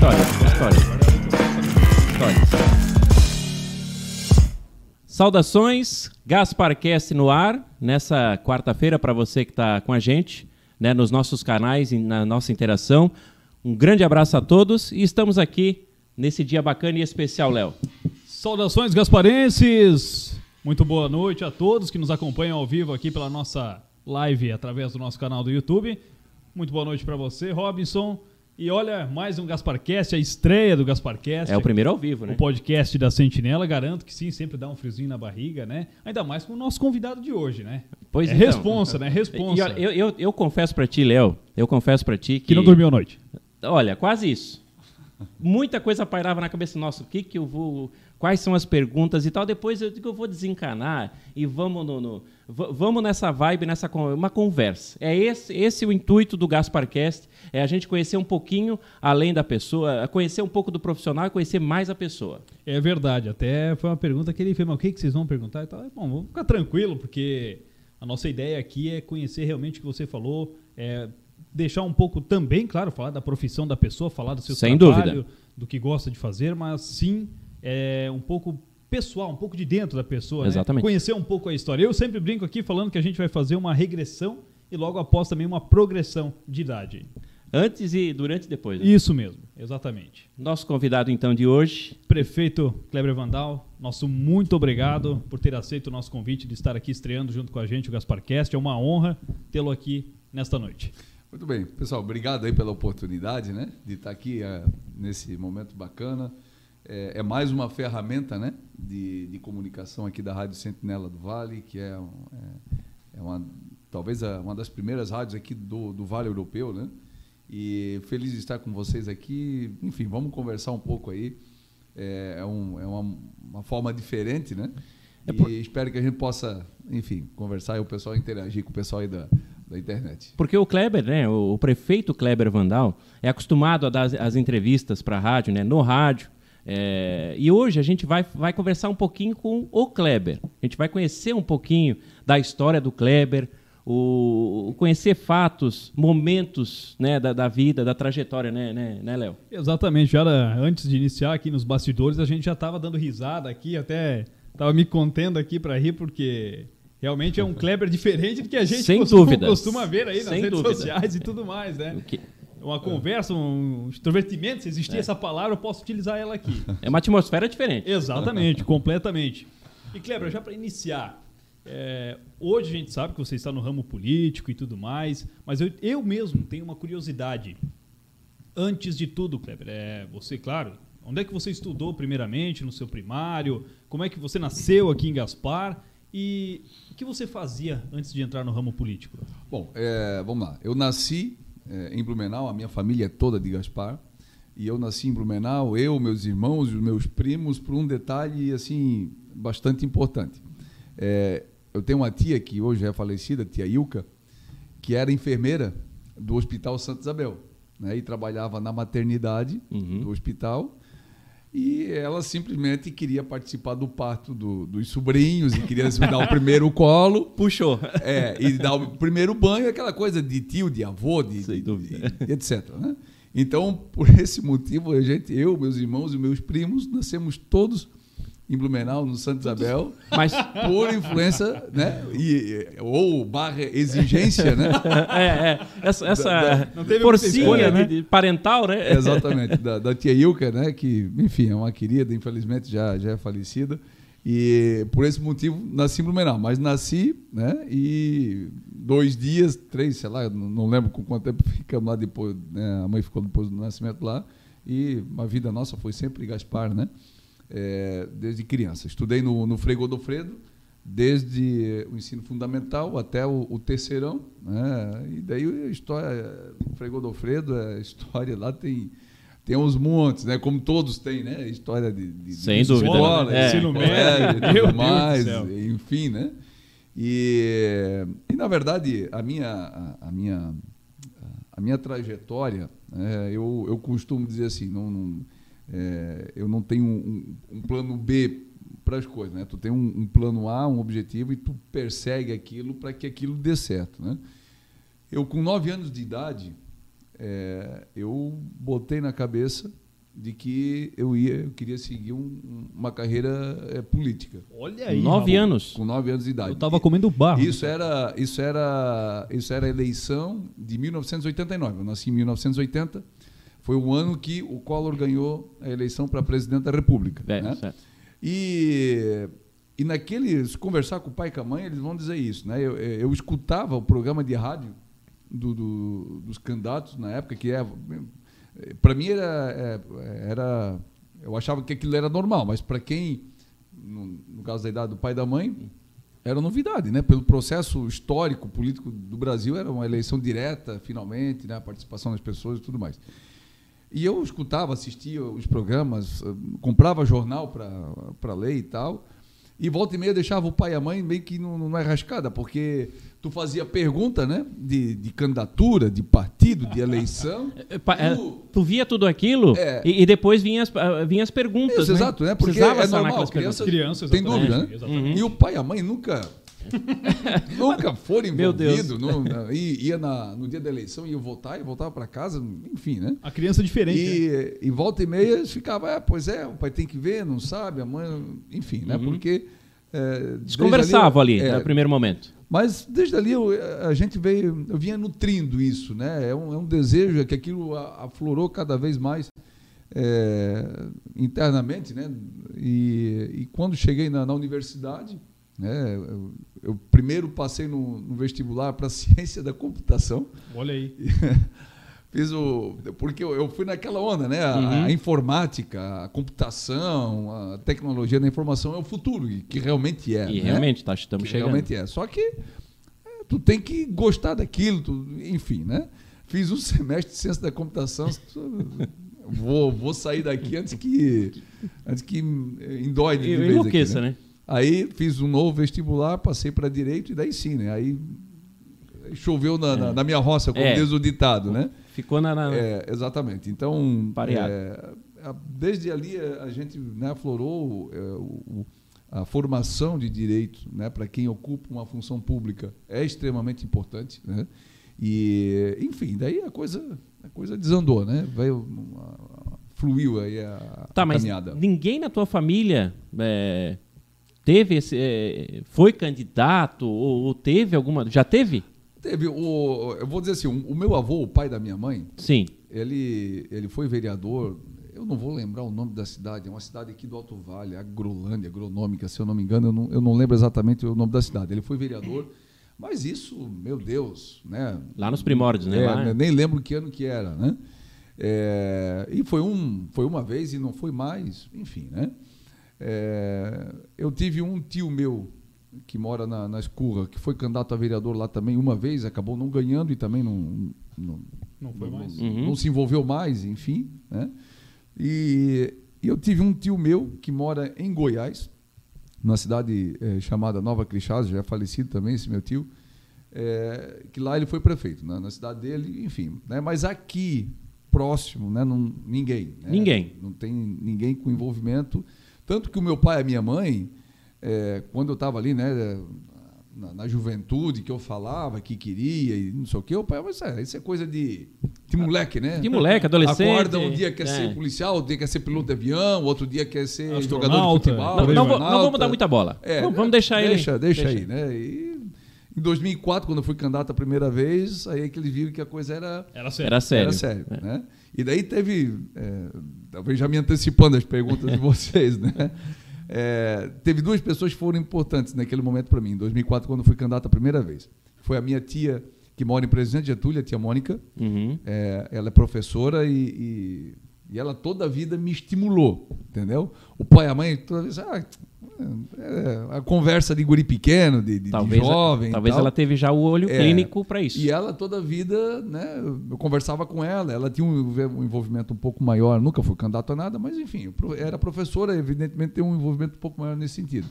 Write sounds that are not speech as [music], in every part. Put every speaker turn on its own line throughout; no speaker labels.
História, história. História. Saudações, Gasparcast no ar, nessa quarta-feira para você que está com a gente, né, nos nossos canais, na nossa interação. Um grande abraço a todos e estamos aqui nesse dia bacana e especial, Léo.
Saudações gasparenses! Muito boa noite a todos que nos acompanham ao vivo aqui pela nossa live através do nosso canal do YouTube. Muito boa noite para você, Robinson. E olha, mais um Gasparcast, a estreia do Gasparcast.
É o primeiro ao vivo, né?
O podcast da Sentinela. Garanto que sim, sempre dá um friozinho na barriga, né? Ainda mais com o nosso convidado de hoje, né?
Pois
é
então.
responsa, né? Responsa.
E, olha, eu, eu, eu confesso para ti, Léo, eu confesso para ti que...
Que não dormiu a noite.
Olha, quase isso. Muita coisa pairava na cabeça, nossa, o que que eu vou... Quais são as perguntas e tal. Depois eu digo, eu vou desencanar e vamos no, no- vamos nessa vibe, nessa uma conversa. É esse, esse o intuito do Gasparcast, é a gente conhecer um pouquinho além da pessoa, conhecer um pouco do profissional e conhecer mais a pessoa.
É verdade, até foi uma pergunta que ele fez, mas o que, que vocês vão perguntar e tal? Bom, vamos ficar tranquilo, porque a nossa ideia aqui é conhecer realmente o que você falou, é deixar um pouco também, claro, falar da profissão da pessoa, falar do seu
Sem
trabalho,
dúvida.
do que gosta de fazer, mas sim é um pouco pessoal, um pouco de dentro da pessoa, né?
Exatamente.
Conhecer um pouco a história. Eu sempre brinco aqui falando que a gente vai fazer uma regressão e logo após também uma progressão de idade.
Antes e durante e depois. né?
Isso mesmo, exatamente.
Nosso convidado, então, de hoje,
Prefeito Kleber Vandal, nosso muito obrigado por ter aceito o nosso convite de estar aqui estreando junto com a gente o Gasparcast. É uma honra tê-lo aqui nesta noite.
Muito bem, pessoal, obrigado aí pela oportunidade, né, de estar aqui eh, nesse momento bacana. É, é mais uma ferramenta, né, de, de comunicação aqui da Rádio Sentinela do Vale, que é, é, é uma, talvez a- uma das primeiras rádios aqui do, do Vale Europeu, né, e feliz de estar com vocês aqui. Enfim, vamos conversar um pouco aí. É, é um- é uma, uma forma diferente, né,
É
e
por-
espero que a gente possa, enfim, conversar e o pessoal interagir com o pessoal aí da, da internet.
Porque o Kleber, né, o, o prefeito Kleber Vandal, é acostumado a dar as, as entrevistas para a rádio, né, no rádio. É, e hoje a gente vai, vai conversar um pouquinho com o Kleber. A gente vai conhecer um pouquinho da história do Kleber, o, conhecer fatos, momentos né, da, da vida, da trajetória, né, né, né Léo?
Exatamente, já era- antes de iniciar aqui nos bastidores, a gente já estava dando risada aqui, até estava me contendo aqui para rir, porque realmente é um [laughs] Kleber diferente do que a gente
Sem
costuma,
dúvidas.
costuma ver aí nas
Sem
redes
dúvida.
sociais e tudo mais, né?
O que-
Uma conversa, um extrovertimento, se existir essa palavra, eu posso utilizar ela aqui.
é uma atmosfera diferente.
Exatamente, completamente. E Kleber, já para iniciar, é, hoje a gente sabe que você está no ramo político e tudo mais, mas eu, eu mesmo tenho uma curiosidade. Antes de tudo, Kleber, é, você, claro, onde é que você estudou primeiramente no seu primário? Como é que você nasceu aqui em Gaspar? E o que você fazia antes de entrar no ramo político?
Bom, é, vamos lá. Eu nasci é, em Blumenau, a minha família é toda de Gaspar. E eu nasci em Blumenau, eu, meus irmãos e os meus primos, por um detalhe assim bastante importante. É, eu tenho uma tia que hoje é falecida, tia Ilka, que era enfermeira do Hospital Santa Isabel. Né, e trabalhava na maternidade
Uhum.
do hospital. E ela simplesmente queria participar do parto do- dos sobrinhos e queria me dar o primeiro colo.
Puxou.
É, e dar o primeiro banho, aquela coisa de tio, de avô, de,
Sem
de-
dúvida.
de- etc. né? Então, por esse motivo, a gente, eu, meus irmãos e meus primos, nascemos todos em Blumenau, no Santa Isabel,
Mas
por influência, né? E, e- ou barra exigência, né? [laughs]
é, é, essa, essa
Não teve escolha, né?
de- parental, né?
Exatamente, da, da tia Ilka, né? Que, enfim, é uma querida, infelizmente já, já é falecida. E por esse motivo nasci em Blumenau, mas nasci, né? E dois dias, três, sei lá, não não lembro com quanto tempo ficamos lá depois, né? A mãe ficou depois do nascimento lá. E a vida nossa foi sempre Gaspar, né? É, desde criança. Estudei no, no Frei Godofredo, desde o ensino fundamental até o, o terceirão, né? E daí a história, o Frei Godofredo, a história lá tem tem uns montes, né? Como todos têm, né? História de, de
Sem
de
dúvida,
escola,
né?
Ensino [laughs] médio,
e tudo
do
mais, enfim, né? E, e na verdade a minha a, a minha a minha trajetória, é, eu, eu costumo dizer assim, não, não, é, eu não tenho um, um plano B para as coisas, né? Tu tem um, um plano A, um objetivo e tu persegue aquilo para que aquilo dê certo, né? Eu com nove anos de idade, é, eu botei na cabeça de que eu ia, eu queria seguir um- uma carreira eh, política
Olha aí.
Nove
Raul.
anos.
com nove anos de idade.
Eu tava comendo barro.
Isso era, isso era, isso era a eleição de 1989. Eu nasci em 1980. Foi o ano que o Collor ganhou a eleição para presidente da República.
É,
né?
certo.
E, e naquele, se conversar com o pai e com a mãe, eles vão dizer isso. Né? Eu, eu escutava o programa de rádio do- do- dos candidatos na época, que é, para mim era, é, era. Eu achava que aquilo era normal, mas para quem, no, no caso da idade do pai e da mãe, era novidade, né? Pelo processo histórico, político do Brasil, era uma eleição direta, finalmente, né? a participação das pessoas e tudo mais. E eu escutava, assistia os programas, eh, comprava jornal para ler e tal. E volta e meia deixava o pai e a mãe meio que não, não é rascada, porque tu fazia pergunta, né? De, de candidatura, de partido, de eleição.
É, [laughs] pa- é,
Tu-
tu via tudo aquilo
É.
e, e depois vinha as, vinha as perguntas.
Isso,
né?
exato, né? Porque
Precisava
é normal, criança-
perguntas.
Criança,
Tem dúvida, né?
Exatamente.
E o pai e a mãe nunca. [laughs] nunca foram
Meu Deus.
envolvidos. não- e ia na, no dia da eleição, ia votar e voltava para casa, enfim, né?
A criança é diferente. né?
E, e volta e meia eles ficavam, é, pois é, o pai tem que ver, não sabe, a mãe, enfim, né?
Uhum.
Porque. É,
Eles
desde
conversavam ali,
é,
no primeiro momento.
Mas desde ali eu- a gente veio, eu vinha nutrindo isso, né? É um, é um desejo que aquilo aflorou cada vez mais é, internamente, né? E, e quando cheguei na, na universidade, né? Eu, eu primeiro passei no, no vestibular para [laughs] ciência da computação.
Olha aí. [laughs]
Fiz o. Porque eu, eu fui naquela onda, né? A,
Uhum.
a informática, a computação, a tecnologia da informação é o futuro, e que realmente é.
e
né?
realmente, tá, estamos
que
chegando.
realmente é. Só que é, tu tem que gostar daquilo, tu- enfim, né? Fiz um [laughs] semestre de ciência da computação. tu- vou, vou sair daqui antes que antes que endóide de
Eu
vez
enlouqueça,
aqui,
né?
Aí fiz um novo vestibular, passei para direito e daí sim, né? Aí choveu na, na- na minha roça, como
É.
diz o ditado, né?
Ficou na. na-
É, exatamente. Então,
Pareado.
é, desde ali a a gente né, aflorou é, o- a formação de direito né, para quem ocupa uma função pública é extremamente importante. Né? E, enfim, daí a coisa, a coisa desandou, né? Veio, uma- fluiu aí a,
Tá,
a
mas
caminhada.
ninguém na tua família é, teve esse. é, foi candidato ou, ou teve alguma. Já teve?
Teve o, eu vou dizer assim, o, o meu avô, o pai da minha mãe,
Sim.
Ele, ele foi vereador, eu não vou lembrar o nome da cidade, é uma cidade aqui do Alto Vale, Agrolândia, agronômica, se eu não me engano, eu não, eu não lembro exatamente o nome da cidade. Ele foi vereador, mas isso, meu Deus, né?
Lá nos primórdios, né?
É,
Lá-
Nem lembro que ano que era, né? É, e foi, um, foi uma vez e não foi mais, enfim, né? É, eu tive um tio meu que mora na, na Escurra, que foi candidato a vereador lá também uma vez, acabou não ganhando e também não, não,
Não foi mais.
Uhum.
não se envolveu mais, enfim. Né? E, e eu tive um tio meu que mora em Goiás, numa cidade eh, chamada Nova Crixás, já é falecido também esse meu tio, eh, que lá ele foi prefeito, né? na cidade dele, enfim. Né? Mas aqui, próximo, né? não, ninguém. né?
Ninguém.
Não tem ninguém com envolvimento. Tanto que o meu pai e a minha mãe, eh, quando eu estava ali, né, na, na juventude, que eu falava que queria e não sei o quê, o pai, mas é, isso é coisa de, de moleque, né?
De moleque, adolescente.
Acorda, um dia quer
É.
ser policial, outro dia quer ser piloto de avião, outro dia quer ser
Astronauta.
jogador de futebol.
Não, não, não vamos dar muita bola.
É,
vamos, vamos deixar ele.
deixa, Deixa, aí, né? E em 2004, quando eu fui candidato a primeira vez, aí é que eles viram que a coisa era,
Era sério.
Era sério.
era sério, né? E daí teve, é, talvez já me antecipando as perguntas de [laughs] vocês, né? É, teve duas pessoas que foram importantes naquele momento para mim, em 2004, quando fui candidato a primeira vez. Foi a minha tia, que mora em Presidente Getúlio, a tia Mônica,
Uhum.
é, ela é professora e, e, e ela toda a vida me estimulou, entendeu? O pai e a mãe toda vez, ah, é, a conversa de guri pequeno, de, de- de
Talvez,
jovem. e
talvez
tal.
ela teve já o olho
É.
clínico para isso.
E ela toda a vida, né, eu conversava com ela, ela tinha um um envolvimento um pouco maior, nunca foi candidato a nada, mas enfim, era professora, evidentemente tem um envolvimento um pouco maior nesse sentido.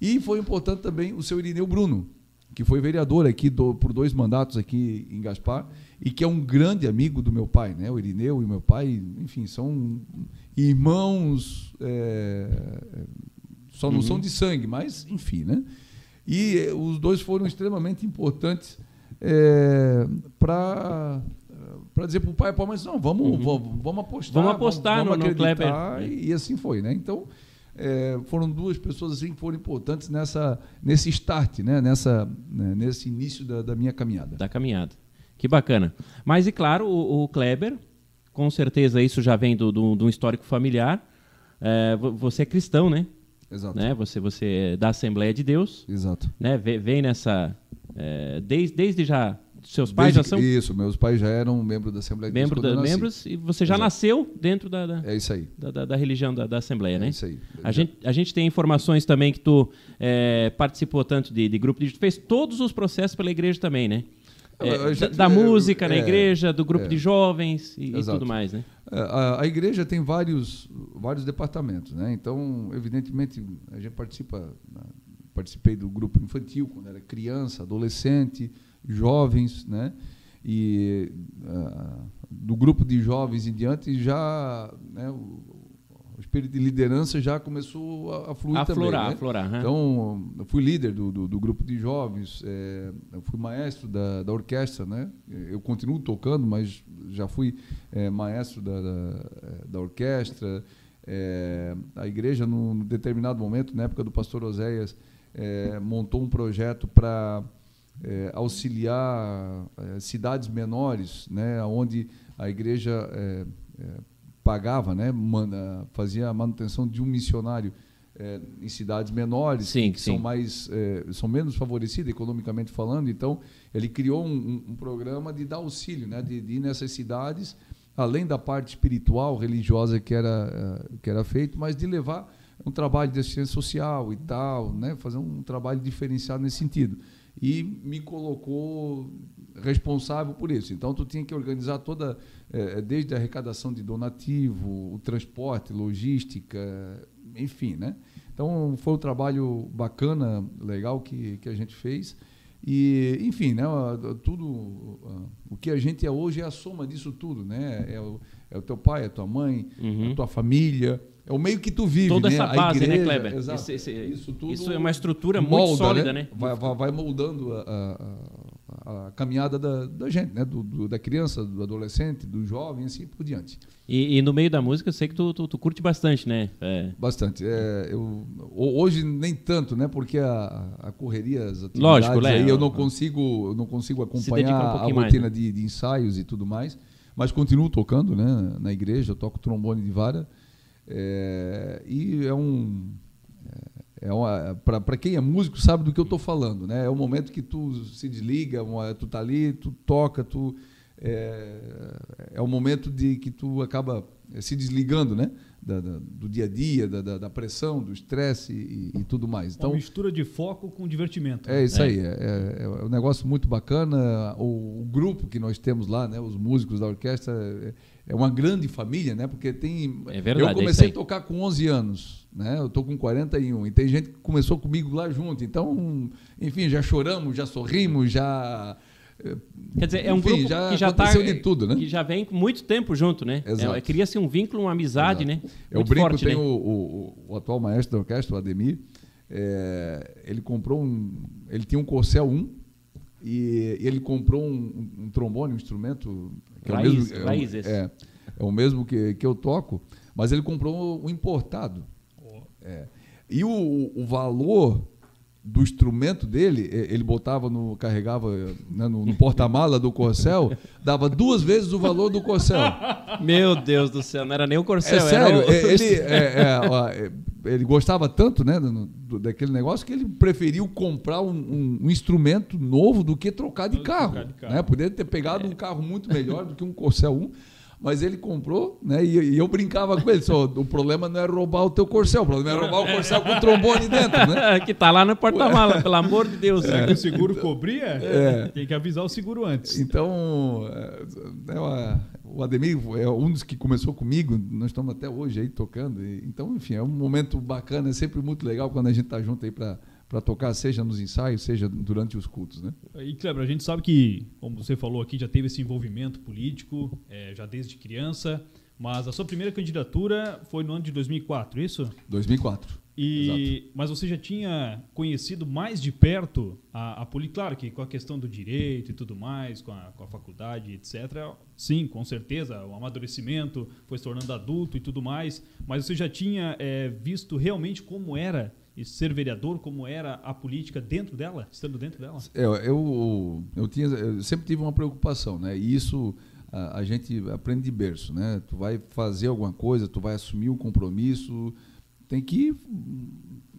E foi importante também o seu Irineu Bruno, que foi vereador aqui do- por dois mandatos aqui em Gaspar e que é um grande amigo do meu pai, né? O Irineu e meu pai, enfim, são irmãos, é, só não
Uhum.
são de sangue, mas enfim, né? E eh, os dois foram extremamente importantes para para dizer para o pai e para a mãe, não, vamos, uhum. vamos, vamos apostar.
Vamos apostar
vamos,
vamos
no, no Kleber.
E,
assim foi, né? Então, é, foram duas pessoas assim que foram importantes nessa, nesse start, né? Nessa, né? nesse início da, da, minha caminhada.
Da caminhada. Que bacana. Mas, e claro, o, o Kleber, com certeza isso já vem do, do, do histórico familiar. É, você é cristão, né?
Exato.
Né? Você, você é da Assembleia de Deus.
Exato.
Né? Vem nessa. É, desde, desde já seus pais
Desde,
já são?
Isso, meus pais já eram membros da Assembleia
de Membro
Deus.
Da, membros e você já Exato. nasceu dentro da, da,
é isso aí.
da, da, da religião da, da Assembleia,
é
né?
É isso aí.
A gente, a gente tem informações também que tu é, participou tanto de, de grupo de. Tu fez todos os processos pela igreja também, né? É, gente, da, da, música na é, igreja, do grupo é. de jovens e, e, tudo mais, né?
É, a, a, igreja tem vários, vários departamentos, né? Então, evidentemente, a gente participa, participei do grupo infantil quando era criança, adolescente, jovens, né? E uh, do grupo de jovens em diante já né, o, espírito de liderança já começou a, a fluir
a
também.
Florar,
né?
a florar,
Então, eu fui líder do, do, do grupo de jovens, é, eu fui maestro da, da orquestra, né? Eu continuo tocando, mas já fui é, maestro da, da, da orquestra. É, a igreja, num determinado momento, na época do pastor Oséias, montou um projeto para auxiliar cidades menores, né, onde a igreja pagava, né, man, fazia a manutenção de um missionário é, em cidades menores,
sim,
que
sim.
são mais é, são menos favorecidas economicamente falando. Então, ele criou um, um programa de dar auxílio, né, de, de ir nessas cidades, além da parte espiritual, religiosa que era que era feito, mas de levar um trabalho de assistência social e tal, né, fazer um trabalho diferenciado nesse sentido e me colocou responsável por isso. Então, tu tinha que organizar toda, é, desde a arrecadação de donativo, o transporte, logística, enfim, né? Então, foi um trabalho bacana, legal que, que a gente fez. E, enfim, né, tudo o que a gente é hoje é a soma disso tudo, né? É o, é o teu pai, é a tua mãe,
uhum.
a tua família, é o meio que tu vive,
Toda
né?
essa base,
né,
igreja, né, Kleber?
Exato.
Esse, esse,
isso, tudo
isso é uma estrutura
molda,
muito sólida, né?
né? Vai, vai, moldando a, a, a caminhada da, da, gente, né? Do, do, da criança, do adolescente, do jovem, assim por diante.
E, e no meio da música, eu sei que tu, tu, tu curte bastante, né?
É. Bastante. É, eu, hoje nem tanto, né? Porque a, a correria, as atividades,
Lógico,
aí
né?
eu não consigo, eu não consigo acompanhar um a rotina
né?
de, de ensaios e tudo mais. Mas continuo tocando, né? Na igreja, eu toco trombone de vara. É, e é um. É, é para quem é músico sabe do que eu estou falando, né? É o momento que tu se desliga, tu tá ali, tu toca, tu é, é o momento de que tu acaba se desligando, né? Da, da, do dia a dia, da, da pressão, do estresse e, e, tudo mais.
Então, Uma mistura de foco com divertimento.
É isso é. aí, é, é, é, um negócio muito bacana. O, o, grupo que nós temos lá, né, os músicos da orquestra, é, é uma grande família, né? Porque tem.
É verdade,
eu comecei a tocar com 11 anos, né? Eu tô com 41 e tem gente que começou comigo lá junto. Então, enfim, já choramos, já sorrimos, já
Quer dizer, é um Enfim, grupo
já
que já
tá, de tudo, né?
que já vem muito tempo junto, né?
Exato.
É, Cria-se um vínculo, uma amizade,
Exato.
né?
Eu brinco, forte, tem né? o, o, o, atual maestro da orquestra, o Ademir, é, ele comprou um, ele tinha um Corcel 1 e ele comprou um, um trombone, um instrumento
que raiz, é o mesmo,
é, é, é, o mesmo que, que eu toco, mas ele comprou um importado. Oh. É. E o, o valor do instrumento dele, ele botava no. carregava né, no, no porta-mala do Corcel, [laughs] dava duas vezes o valor do Corcel.
Meu Deus do céu, não era nem o Corcel.
É sério,
o...
ele, é, é, ó, é, ele gostava tanto né, do, daquele negócio que ele preferiu comprar um, um, um instrumento novo do que trocar de carro. Trocar de carro. Né? Poderia ter pegado um carro muito melhor do que um Corcel 1 mas ele comprou, né? E, e eu brincava com ele, só, o problema não é roubar o teu corcel, o problema é roubar o corcel com o trombone dentro, né? [laughs]
que tá lá no porta-mala, pelo amor de Deus.
Será é. que o seguro cobria? É. Tem que avisar o seguro antes.
Então, é, é o Ademir é um dos que começou comigo, nós estamos até hoje aí tocando. então, enfim, é um momento bacana, é sempre muito legal quando a gente está junto aí para para tocar, seja nos ensaios, seja durante os cultos. Né?
E, Kleber, a gente sabe que, como você falou aqui, já teve esse envolvimento político, é, já desde criança, mas a sua primeira candidatura foi no ano de 2004, isso?
2004.
E, mas você já tinha conhecido mais de perto a, a política? Claro que com a questão do direito e tudo mais, com a, com a faculdade, etc. Sim, com certeza, o amadurecimento, foi se tornando adulto e tudo mais. Mas você já tinha é, visto realmente como era ser vereador, como era a política dentro dela, estando dentro dela?
É, eu, eu, tinha, eu sempre tive uma preocupação, né? E isso a, a, gente aprende de berço, né? Tu vai fazer alguma coisa, tu vai assumir um compromisso, tem que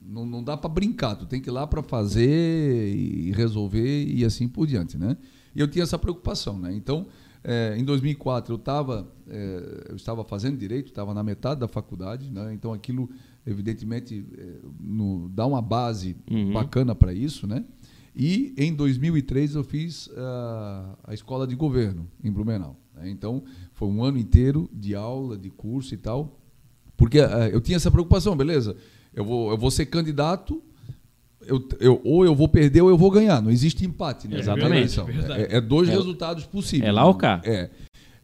não, não dá para brincar, tu tem que ir lá para fazer e resolver e assim por diante, né? E eu tinha essa preocupação, né? Então, é, em 2004 eu estava é, eu estava fazendo direito, estava na metade da faculdade, né? Então aquilo evidentemente é, no, dá uma base uhum. bacana para isso, né? E em 2003 eu fiz uh, a escola de governo em Blumenau. Né? Então foi um ano inteiro de aula, de curso e tal, porque uh, eu tinha essa preocupação, beleza? Eu vou, eu vou ser candidato, eu, eu, ou eu vou perder ou eu vou ganhar. Não existe empate né?
Exatamente.
É, é, dois é, resultados possíveis.
É lá ou cá.
É.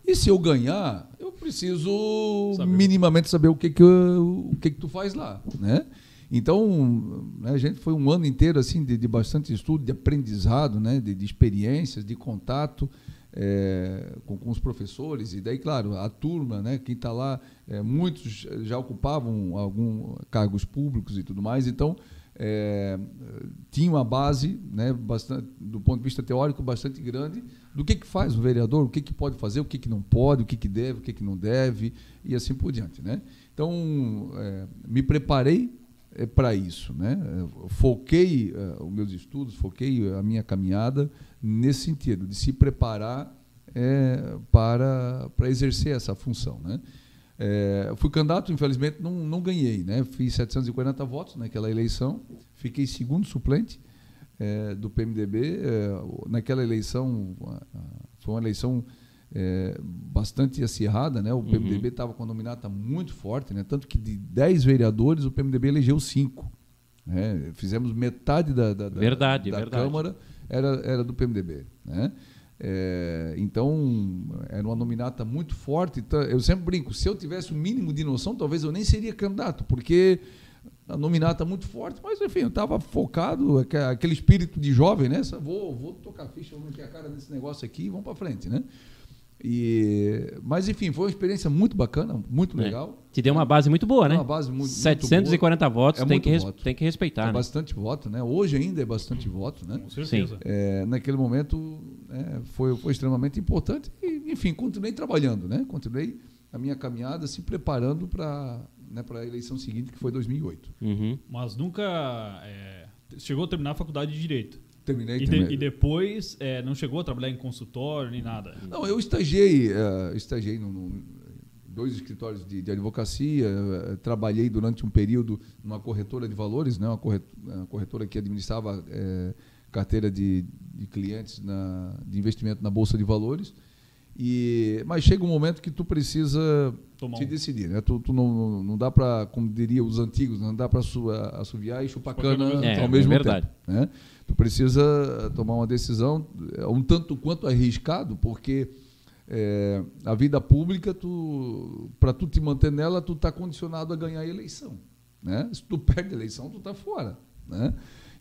E se eu ganhar, eu preciso saber. minimamente saber o que que, eu, o que que tu faz lá, né? Então, né, a gente foi um ano inteiro assim de, de bastante estudo, de aprendizado, né, de, de experiências, de contato é, com, com, os professores. E daí, claro, a turma, né, quem está lá, é, muitos já ocupavam alguns cargos públicos e tudo mais. Então, é, tinha uma base, né, bastante, do ponto de vista teórico, bastante grande do que, que faz o vereador, o que, que pode fazer, o que, que não pode, o que, que deve, o que, que não deve, e assim por diante. Né? Então, é, me preparei para isso. Né? Foquei os meus estudos, foquei a minha caminhada nesse sentido, de se preparar é, para, para exercer essa função. Né? É, fui candidato, infelizmente não, não ganhei. Né? Fiz 740 votos naquela eleição, fiquei segundo suplente é, do PMDB. É, naquela eleição, foi uma eleição é, bastante acirrada, né? O PMDB estava uhum. com a nominata muito forte, né? Tanto que de 10 vereadores, o PMDB elegeu 5. Né? Fizemos metade da, da,
verdade,
da
verdade.
Câmara era, era do PMDB, né? É, então, era uma nominata muito forte. Então, eu sempre brinco, se eu tivesse o mínimo de noção, talvez eu nem seria candidato, porque a nominata muito forte, mas enfim, eu estava focado, aquele espírito de jovem, né? Vou, vou tocar ficha, vou meter a cara nesse negócio aqui e vamos para frente, né? E, mas enfim, foi uma experiência muito bacana, muito é. legal.
Te deu uma base muito boa, né?
Uma base muito,
740
muito
votos,
é
tem, que voto. tem que respeitar. É
né? bastante voto, né? Hoje ainda é bastante voto, né?
Com certeza.
É, naquele momento é, foi, foi extremamente importante e, enfim, continuei trabalhando, né? Continuei a minha caminhada se preparando para né, a eleição seguinte, que foi 2008.
Uhum. Mas nunca é, chegou a terminar a faculdade de Direito?
Terminei,
e,
terminei.
e depois é, não chegou a trabalhar em consultório nem nada?
Não, eu estagiei, uh, estagiei no, no, dois escritórios de, de advocacia, uh, trabalhei durante um período numa corretora de valores, né, uma, corretora, uma corretora que administrava uh, carteira de, de clientes na, de investimento na Bolsa de Valores. E, mas chega um momento que tu precisa Tomar te um. decidir. Né? Tu, tu não, não dá para, como diria os antigos, não dá para assoviar e chupar cana
é,
ao mesmo
é verdade.
tempo. Né? Tu precisa tomar uma decisão é, um tanto quanto arriscado, porque é, a vida pública, tu, para tu te manter nela, tu está condicionado a ganhar a eleição. Né? Se tu perde a eleição, tu está fora. Né?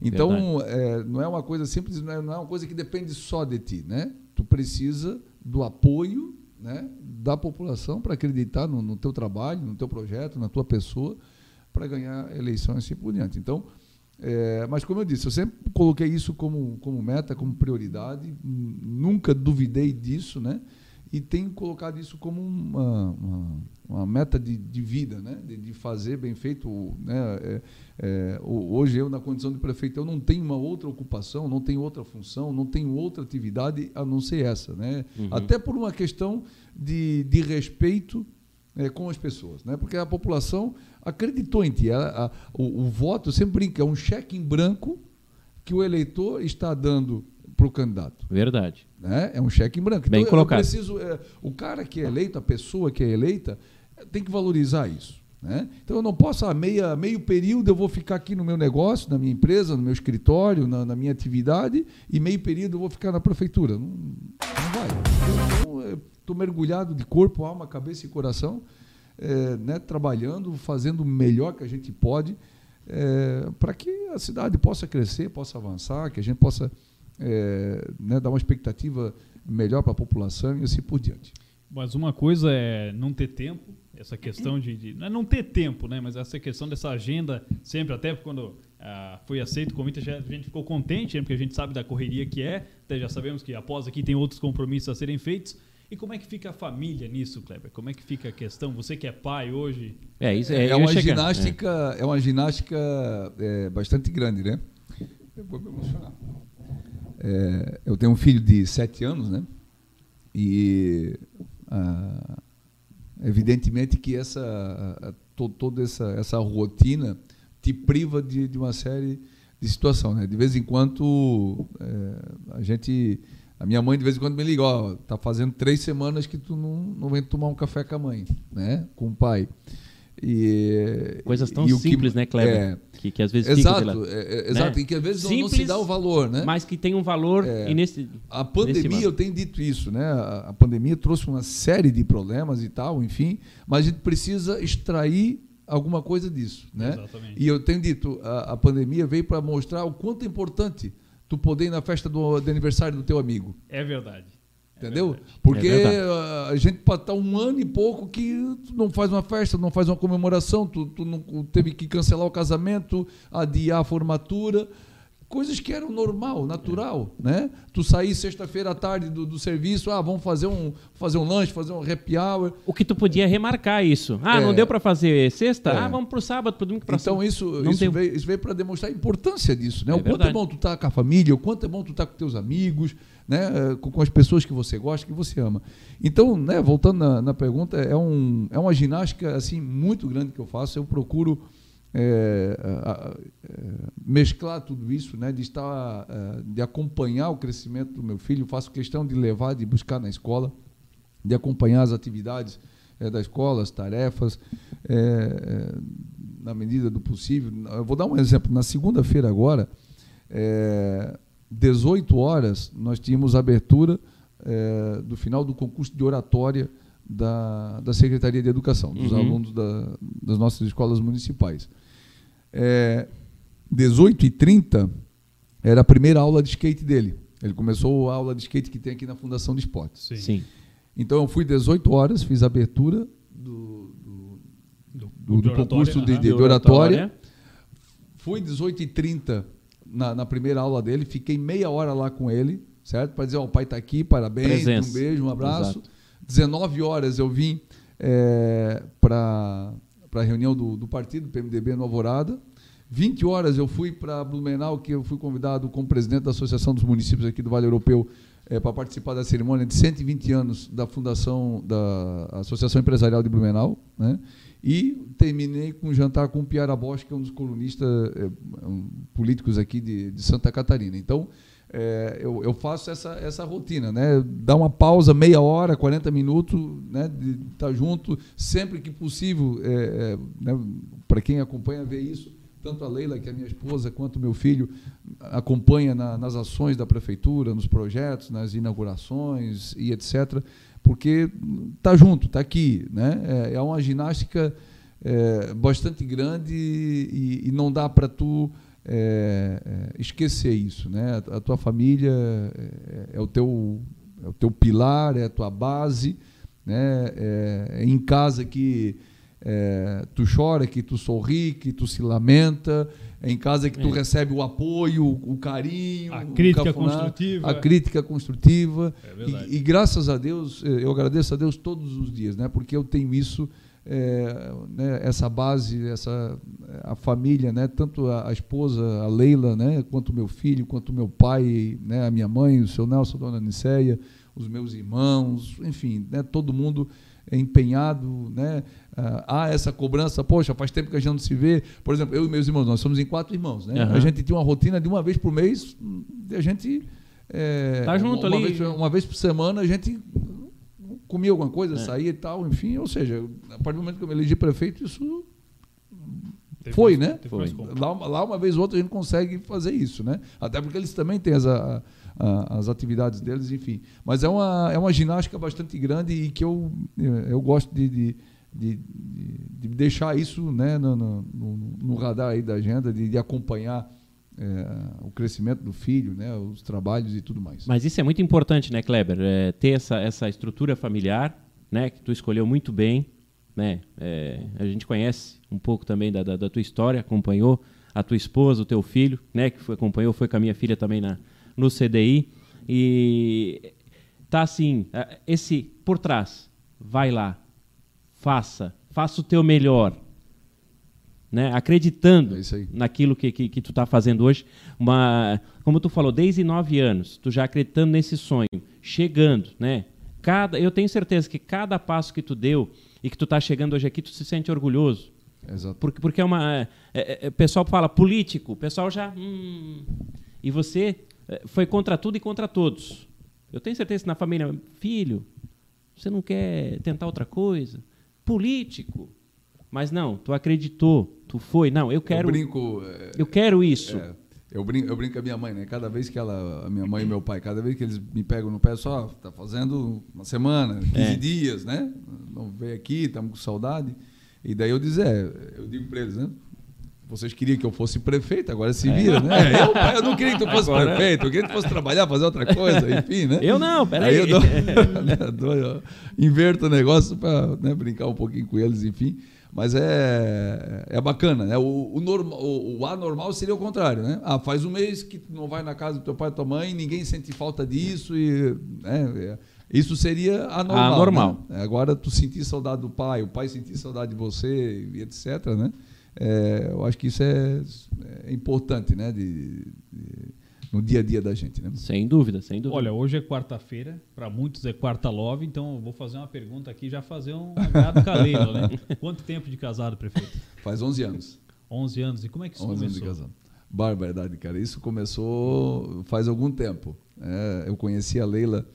Então, é, não é uma coisa simples, não é, não é uma coisa que depende só de ti. Né? Tu precisa do apoio né, da população para acreditar no, no teu trabalho, no teu projeto, na tua pessoa, para ganhar eleições e assim por diante. Então, é, mas como eu disse, eu sempre coloquei isso como, como meta, como prioridade, nunca duvidei disso, né? E tenho colocado isso como uma, uma, uma meta de, de, vida, né? De, de, fazer bem feito. Né? É, é, hoje eu, na condição de prefeito, eu não tenho uma outra ocupação, não tenho outra função, não tenho outra atividade a não ser essa. Né? Uhum. Até por uma questão de, de respeito é, com as pessoas, né? porque a população acreditou em ti. A, a, o, o, voto, sempre brinco, é um cheque em branco que o eleitor está dando para o candidato.
Verdade.
Né? É um cheque em branco.
Bem
então,
colocado.
Eu preciso, é, o cara que é eleito, a pessoa que é eleita, tem que valorizar isso. Né? Então eu não posso, a ah, meia, meio período eu vou ficar aqui no meu negócio, na minha empresa, no meu escritório, na, na minha atividade, e meio período eu vou ficar na prefeitura. Não, não vai. Estou mergulhado de corpo, alma, cabeça e coração, é, né, trabalhando, fazendo o melhor que a gente pode é, para que a cidade possa crescer, possa avançar, que a gente possa é, né, dar uma expectativa melhor para a população e assim por diante.
Mas uma coisa é não ter tempo, essa questão de, de não, é não ter tempo, né? Mas essa questão dessa agenda sempre até quando ah, foi aceito o convite a gente ficou contente, né? porque a gente sabe da correria que é, até já sabemos que após aqui tem outros compromissos a serem feitos. E como é que fica a família nisso, Kleber? Como é que fica a questão? Você que é pai hoje?
É, isso é, é uma ginástica, é. é. uma ginástica é, bastante grande, né? Eu vou me emocionar. É, eu tenho um filho de sete anos, né? E ah, evidentemente que essa to, toda essa, essa rotina te priva de, de uma série de situações, né? De vez em quando é, a gente a minha mãe de vez em quando me liga, ó, tá fazendo três semanas que tu não, não vem tomar um café com a mãe, né? Com o pai.
E, Coisas tão e simples, que, né, Kleber? É,
que, que às vezes exato, pela, é, é, exato, né? e que às vezes simples, não, se dá o valor, né?
Mas que tem um valor é, nesse.
A pandemia, nesse eu tenho dito isso, né? A, a, pandemia trouxe uma série de problemas e tal, enfim, mas a gente precisa extrair alguma coisa disso, né? Exatamente. E eu tenho dito, a, a pandemia veio para mostrar o quanto é importante tu poder ir na festa do, de aniversário do teu amigo.
É verdade.
Entendeu? É Porque é a gente pode estar um ano e pouco que tu não faz uma festa, não faz uma comemoração, tu, tu não teve que cancelar o casamento, adiar a formatura coisas que eram normal, natural, né? Tu sair sexta-feira à tarde do, do, serviço, ah, vamos fazer um, fazer um lanche, fazer um happy hour.
O que tu podia remarcar isso. Ah, é, não deu para fazer sexta? É. Ah, vamos para o sábado, para domingo, para
Então isso, isso veio, isso veio para demonstrar a importância disso, né? É o quanto verdade. é bom tu estar tá com a família, o quanto é bom tu estar tá com teus amigos, né? Com, com, as pessoas que você gosta, que você ama. Então, né, voltando na, na pergunta, é, um, é uma ginástica assim muito grande que eu faço. Eu procuro é, é, mesclar tudo isso, né, de estar, é, de acompanhar o crescimento do meu filho, faço questão de levar, de buscar na escola, de acompanhar as atividades é, da escola, as tarefas, é, é, na medida do possível. Eu vou dar um exemplo. Na segunda-feira agora, 18 horas, nós tínhamos a abertura do final do concurso de oratória da, da Secretaria de Educação, dos uhum. alunos da, das nossas escolas municipais é, 18h30 era a primeira aula de skate dele. Ele começou a aula de skate que tem aqui na Fundação de Esportes.
Sim. Sim.
Então eu fui 18 horas, fiz a abertura do, do, do, do, do concurso de, de, de, oratória. Fui 18h30 na, na, primeira aula dele, fiquei meia hora lá com ele, certo? Para dizer, ó, oh, o pai está aqui, parabéns, Presença. um beijo, um abraço. Exato. 19 horas eu vim é, para para a reunião do, do partido, PMDB no Alvorada. 20 horas eu fui para Blumenau, que eu fui convidado como presidente da Associação dos Municípios aqui do Vale Europeu é, para participar da cerimônia de 120 anos da fundação da Associação Empresarial de Blumenau. Né? E terminei com um jantar com o Piara Bosch, que é um dos colunistas é, um, políticos aqui de, de Santa Catarina. Então, é, eu, eu, faço essa, essa rotina, né? Dar uma pausa, meia hora, 40 minutos, né? De estar junto, sempre que possível, é, é, né? para quem acompanha ver isso, tanto a Leila, que é minha esposa, quanto meu filho, acompanha na, nas ações da prefeitura, nos projetos, nas inaugurações e etc., porque está junto, está aqui. Né? É, é uma ginástica é, bastante grande e, e não dá para tu é, é, esquecer isso, né? A, a tua família é, é, o teu é o teu pilar, é a tua base, né? É, é em casa que é, tu chora, que tu sorri, que tu se lamenta, é em casa que tu recebe o apoio, o carinho,
a crítica construtiva,
a crítica construtiva. E, e graças a Deus, eu agradeço a Deus todos os dias, né? Porque eu tenho isso é, né, essa base, essa a família, né, tanto a, a, esposa, a Leila, né, quanto o meu filho, quanto o meu pai, né, a minha mãe, o seu Nelson, a dona Niceia, os meus irmãos, enfim, né, todo mundo é empenhado, né? Há essa cobrança, poxa, faz tempo que a gente não se vê. Por exemplo, eu e meus irmãos, nós somos em quatro irmãos, né? Uhum. A gente tinha uma rotina de uma vez por mês, a gente
é, tá junto
uma,
ali.
Vez, uma vez por semana a gente comia alguma coisa, é. saía e tal, enfim, ou seja, a partir do momento que eu me elegi prefeito, isso teve foi, mais, né? Foi. Lá, lá, uma vez ou outra a gente consegue fazer isso, né? Até porque eles também têm as, a, a, as atividades deles, enfim. Mas é uma, é uma ginástica bastante grande e que eu, eu gosto de, de, de, de, de deixar isso né, no, no, no, radar aí da agenda, de, de acompanhar é, o crescimento do filho, né, os trabalhos e tudo mais.
Mas isso é muito importante, né, Kleber? É, ter essa, essa estrutura familiar, né, que tu escolheu muito bem. Né? É, a gente conhece um pouco também da, da, da, tua história, acompanhou a tua esposa, o teu filho, né, que foi, acompanhou, foi com a minha filha também na, no CDI. E tá assim, é, esse por trás, vai lá, faça, faça o teu melhor, né? acreditando é naquilo que, que, que tu está fazendo hoje. Uma, como tu falou, desde nove anos, tu já acreditando nesse sonho, chegando, né? Cada, eu tenho certeza que cada passo que tu deu e que tu está chegando hoje aqui, tu se sente orgulhoso.
Exato.
Porque, porque é uma. É, é, é, o pessoal fala político, o pessoal já. Hum, e você é, foi contra tudo e contra todos. Eu tenho certeza que na família, filho, você não quer tentar outra coisa? Político. Mas não, tu acreditou, tu foi. Não, eu quero.
Eu brinco. É,
eu quero isso.
É, eu brinco, eu brinco com a minha mãe, né? Cada vez que ela, a minha mãe e meu pai, cada vez que eles me pegam no pé, só tá fazendo uma semana, 15 é. dias, né? Não veio aqui, estamos com saudade. E daí eu dizer, é, eu digo para eles, né? Vocês queriam que eu fosse prefeito, agora se vira, [laughs] é. né? Eu, eu, não queria que tu fosse agora... prefeito, eu queria que tu fosse trabalhar, fazer outra coisa, enfim, né?
Eu não, peraí. Aí eu,
dou, [laughs] [laughs] eu inverto o negócio para né, brincar um pouquinho com eles, enfim. Mas é, é bacana, né? O, o, normal, o, o anormal seria o contrário, né? Ah, faz um mês que tu não vai na casa do teu pai e tua mãe, ninguém sente falta disso e... Né? Isso seria anormal.
Anormal.
Né? Agora, tu sentir saudade do pai, o pai sentir saudade de você, etc., né? É, eu acho que isso é, é importante, né? De, de, no dia a dia da gente, né?
Sem dúvida, sem dúvida.
Olha, hoje é quarta-feira, para muitos é quarta love, então eu vou fazer uma pergunta aqui, já fazer um agrado caleiro, né? [laughs] Quanto tempo de casado, prefeito?
Faz 11 anos.
11 anos. E como é que isso 11 começou? Anos de casado.
Barbaridade, cara. Isso começou faz algum tempo. É, eu conheci a Leila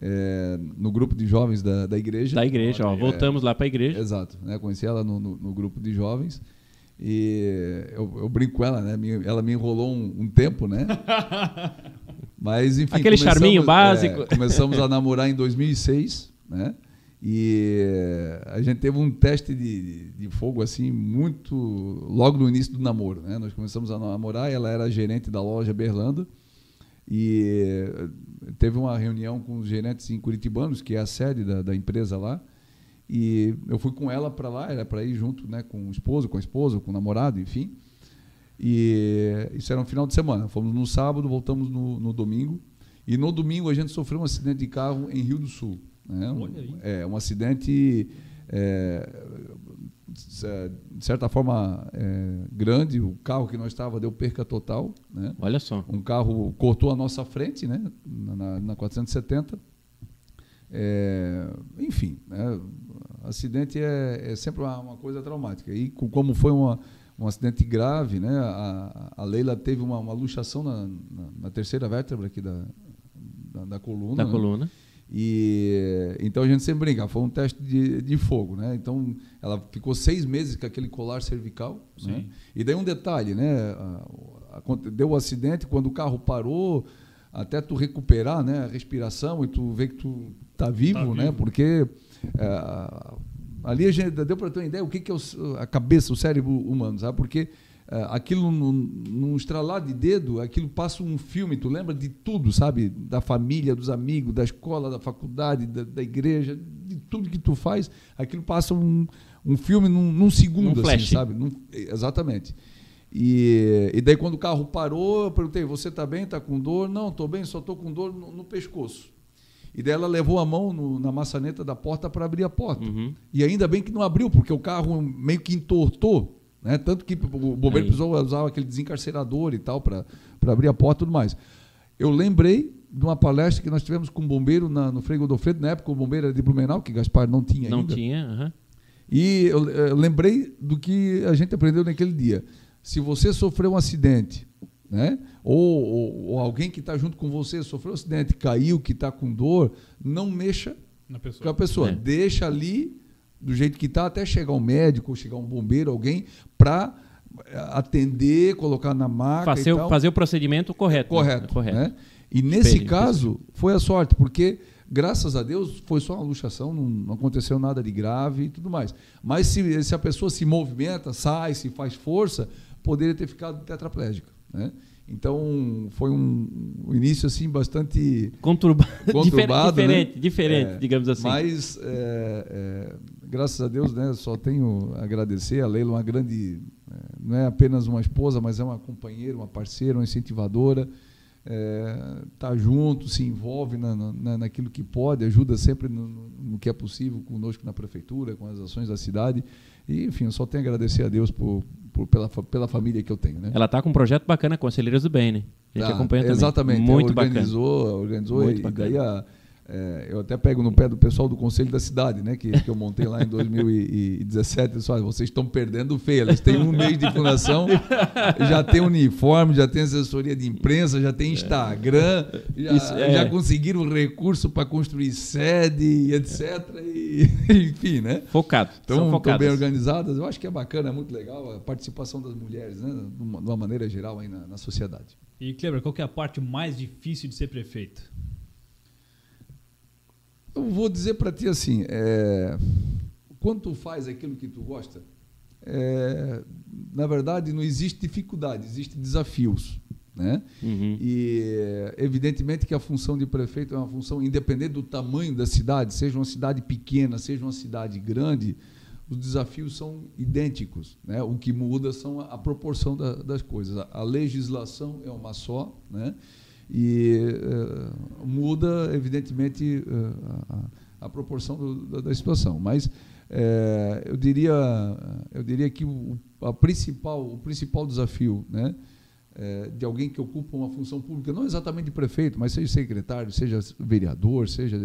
é, no grupo de jovens da, da igreja.
Da igreja, ó, voltamos lá para a igreja.
Exato. Né? Conheci ela no, no, no grupo de jovens. E eu, eu, brinco com ela, né? Ela me enrolou um, um tempo, né? [laughs] Mas, enfim.
Aquele charminho básico.
É, começamos a namorar em 2006, né? E a gente teve um teste de, de fogo, assim, muito. logo no início do namoro, né? Nós começamos a namorar, ela era gerente da loja Berlanda. E teve uma reunião com os gerentes em Curitibanos, que é a sede da, da empresa lá. E eu fui com ela para lá, era para ir junto né, com o esposo, com a esposa, com o namorado, enfim. E isso era um final de semana. Fomos no sábado, voltamos no, no domingo. E no domingo a gente sofreu um acidente de carro em Rio do Sul. Né? Olha aí. É, um acidente, é, de certa forma, é, grande. O carro que nós estava deu perca total. Né?
Olha só.
Um carro cortou a nossa frente, né? na, na 470. É, enfim, né? Acidente é, é sempre uma, uma, coisa traumática. E como foi uma, um acidente grave, né? a, a Leila teve uma, uma luxação na, na, na, terceira vértebra aqui da, da, da coluna.
Da
né?
coluna.
E então a gente sempre brinca, foi um teste de, de fogo, né? Então ela ficou seis meses com aquele colar cervical. Né? E daí um detalhe, né? Deu o um acidente quando o carro parou, até tu recuperar, né? A respiração e tu ver que tu tá vivo, tá né? Vivo. Porque é, ali a gente deu para ter uma ideia o que, que é o, a cabeça, o cérebro humano, sabe? Porque é, aquilo num, num estralar de dedo, aquilo passa um filme, tu lembra de tudo, sabe? Da família, dos amigos, da escola, da faculdade, da, da igreja, de tudo que tu faz, aquilo passa um, um filme num, num segundo, um assim, sabe? Num, exatamente. E, e, daí quando o carro parou, eu perguntei, você está bem, está com dor? Não, estou bem, só estou com dor no, no pescoço. E daí ela levou a mão no, na maçaneta da porta para abrir a porta. Uhum. E ainda bem que não abriu, porque o carro meio que entortou. Né? Tanto que o bombeiro precisou usar aquele desencarcerador e tal para abrir a porta e tudo mais. Eu lembrei de uma palestra que nós tivemos com um bombeiro na, no Frei Godofredo, na época o bombeiro era de Blumenau, que Gaspar não tinha
não
ainda.
Não tinha, uhum.
E eu, eu lembrei do que a gente aprendeu naquele dia. Se você sofreu um acidente né? Ou, ou, ou alguém que está junto com você sofreu um acidente, caiu, que está com dor, não mexa com a pessoa. É. Deixa ali do jeito que está até chegar um médico, chegar um bombeiro, alguém, para eh, atender, colocar na maca.
Fazer, fazer o procedimento correto.
Correto. Né? correto. Né? E nesse Espelho, caso, foi a sorte, porque graças a Deus, foi só uma luxação, não, não aconteceu nada de grave e tudo mais. Mas se, se a pessoa se movimenta, sai, se faz força, poderia ter ficado tetraplégica. Né? Então foi um, um, início assim bastante
Conturba [laughs]
conturbado,
diferente,
né?
diferente,
É,
digamos assim.
Mas é, é, graças a Deus, né? Só tenho a agradecer a Leila, uma grande, é, não é apenas uma esposa, mas é uma companheira, uma parceira, uma incentivadora. É, tá junto, se envolve na, na, naquilo que pode, ajuda sempre no, no que é possível conosco na prefeitura, com as ações da cidade. E, enfim, eu só tenho a agradecer a Deus por, por- pela, pela família que eu tenho. Né?
Ela tá com um projeto bacana, Conselheiras do Bem, né? A gente
Tá,
acompanha também.
Exatamente.
Muito
ela
bacana.
organizou, organizou
Muito
e,
bacana.
daí a- é, eu até pego no pé do pessoal do Conselho da Cidade, né? Que, que eu montei lá em 2017. Eu disse, "Olha, vocês estão perdendo feio. Eles têm um mês de fundação, já tem uniforme, já tem assessoria de imprensa, já tem Instagram, já,
Isso, é.
já conseguiram recurso para construir sede, etc. E, [laughs] enfim, né?
Focado. São
Então, estão bem organizadas. Eu acho que é bacana, é muito legal a participação das mulheres, né? De uma, de uma maneira geral aí na, na sociedade.
E, Kleber, qual que é a parte mais difícil de ser prefeito?
Eu vou dizer para ti assim, é, quando tu faz aquilo que tu gosta, é, na verdade não existe dificuldade, existem desafios, né?
Uhum.
E é, evidentemente que a função de prefeito é uma função independente do tamanho da cidade, seja uma cidade pequena, seja uma cidade grande, os desafios são idênticos, né? O que muda são a, a proporção da- das coisas. A, a legislação é uma só, né? E eh, muda evidentemente eh, a, a- proporção do- da, da situação, mas eh, eu diria eu diria que o, a principal o principal desafio, né? de alguém que ocupa uma função pública, não exatamente de prefeito, mas seja secretário, seja vereador, seja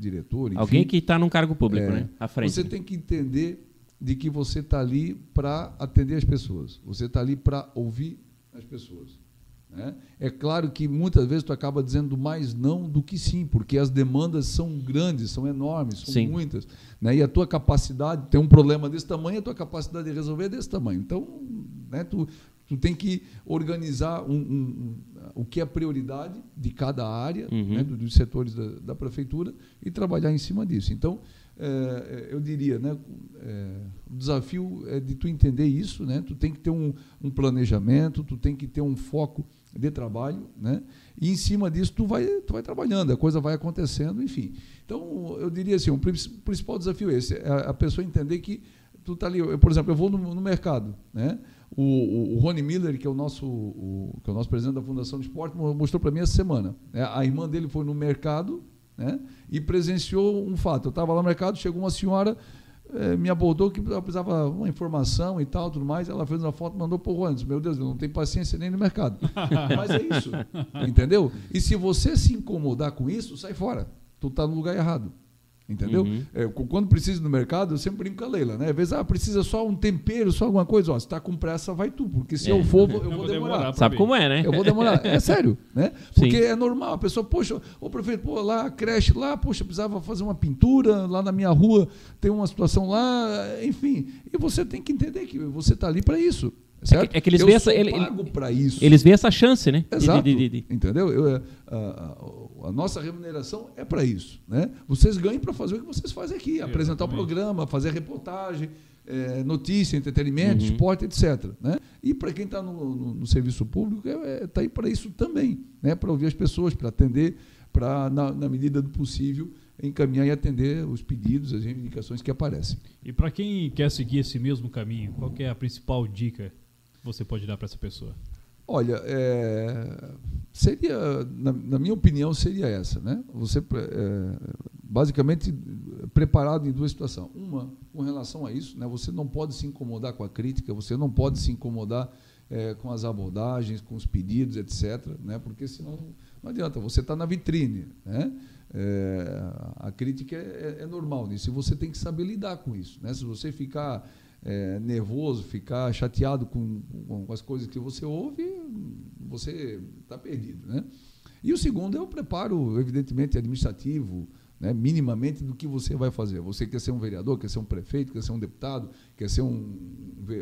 diretor, enfim,
Alguém que está num cargo público,
é,
né? À frente.
Você tem que entender de que você está ali para atender as pessoas. Você está ali para ouvir as pessoas. Né? É claro que muitas vezes tu acaba dizendo mais não do que sim, porque as demandas são grandes, são enormes, são
Sim.
muitas. Né? E a tua capacidade, tem um problema desse tamanho, a tua capacidade de resolver é desse tamanho. Então, né, tu, tu tem que organizar um- um- um- o que é prioridade de cada área,
Uhum.
né, do- dos setores da, da prefeitura e trabalhar em cima disso. Então, eh, eu diria, né, eh, o desafio é de tu entender isso, né, tu tem que ter um, um planejamento, tu tem que ter um foco de trabalho, né, e em cima disso tu vai, tu vai trabalhando, a coisa vai acontecendo, enfim. Então, eu diria assim, o prin- principal desafio é esse, é a pessoa entender que tu tá ali, eu, por exemplo, eu vou no, no mercado, né, o, o, o Rony Miller, que é o nosso, o, que é o nosso presidente da Fundação de Esporte, mo- mostrou para mim essa semana. né? A irmã dele foi no mercado né? e presenciou um fato. Eu estava lá no mercado, chegou uma senhora, eh, me abordou que ela precisava uma informação e tal, tudo mais. Ela fez uma foto, mandou para o Meu Deus, eu não tenho paciência nem no mercado. [laughs] Mas é isso, entendeu? E se você se incomodar com isso, sai fora. Tu está no lugar errado. Entendeu?
Uhum.
É, quando precisa no mercado, eu sempre brinco com a Leila, né? Às vezes, ah, precisa só um tempero, só alguma coisa. Ó, se está com pressa, vai tu, porque se
É.
eu for, vou- [laughs] eu vou demorar.
demorar.
Sabe como é, né?
Eu vou demorar. É [laughs] sério, né? Porque
Sim.
é normal. A pessoa, poxa, o prefeito, pô, lá, a creche lá, poxa, precisava fazer uma pintura, lá na minha rua tem uma situação lá, enfim. E você tem que entender que você está ali para isso. Certo?
é que eles
eu
veem essa- ele-
pago para isso.
Eles veem essa chance, né?
Exato.
de- de- de-
Entendeu? Eu, é, a, a- a nossa remuneração é para isso. Né? Vocês ganham para fazer o que vocês fazem aqui: apresentar o
Exatamente.
programa, fazer reportagem, é, notícia, entretenimento,
Uhum.
esporte, etc. Né? E para quem está no, no- no serviço público, está é, tá aí para isso também né? para ouvir as pessoas, para atender, para, na, na medida do possível, encaminhar e atender os pedidos, as reivindicações que aparecem.
E para quem quer seguir esse mesmo caminho, qual que é a principal dica que você pode dar para essa pessoa?
Olha, é, seria, na, na minha opinião, seria essa, né? Você, é, basicamente, preparado em duas situações. Uma, com relação a isso, né? Você não pode se incomodar com a crítica, você não pode se incomodar é, com as abordagens, com os pedidos, etc., né? Porque senão não adianta. Você está na vitrine, né? É, a crítica é, é normal nisso. E você tem que saber lidar com isso, né? Se você ficar é, nervoso, ficar chateado com, com, as coisas que você ouve, você está perdido. Né? E o segundo é o preparo, evidentemente, administrativo, né, minimamente do que você vai fazer. Você quer ser um vereador, quer ser um prefeito, quer ser um deputado, quer ser um,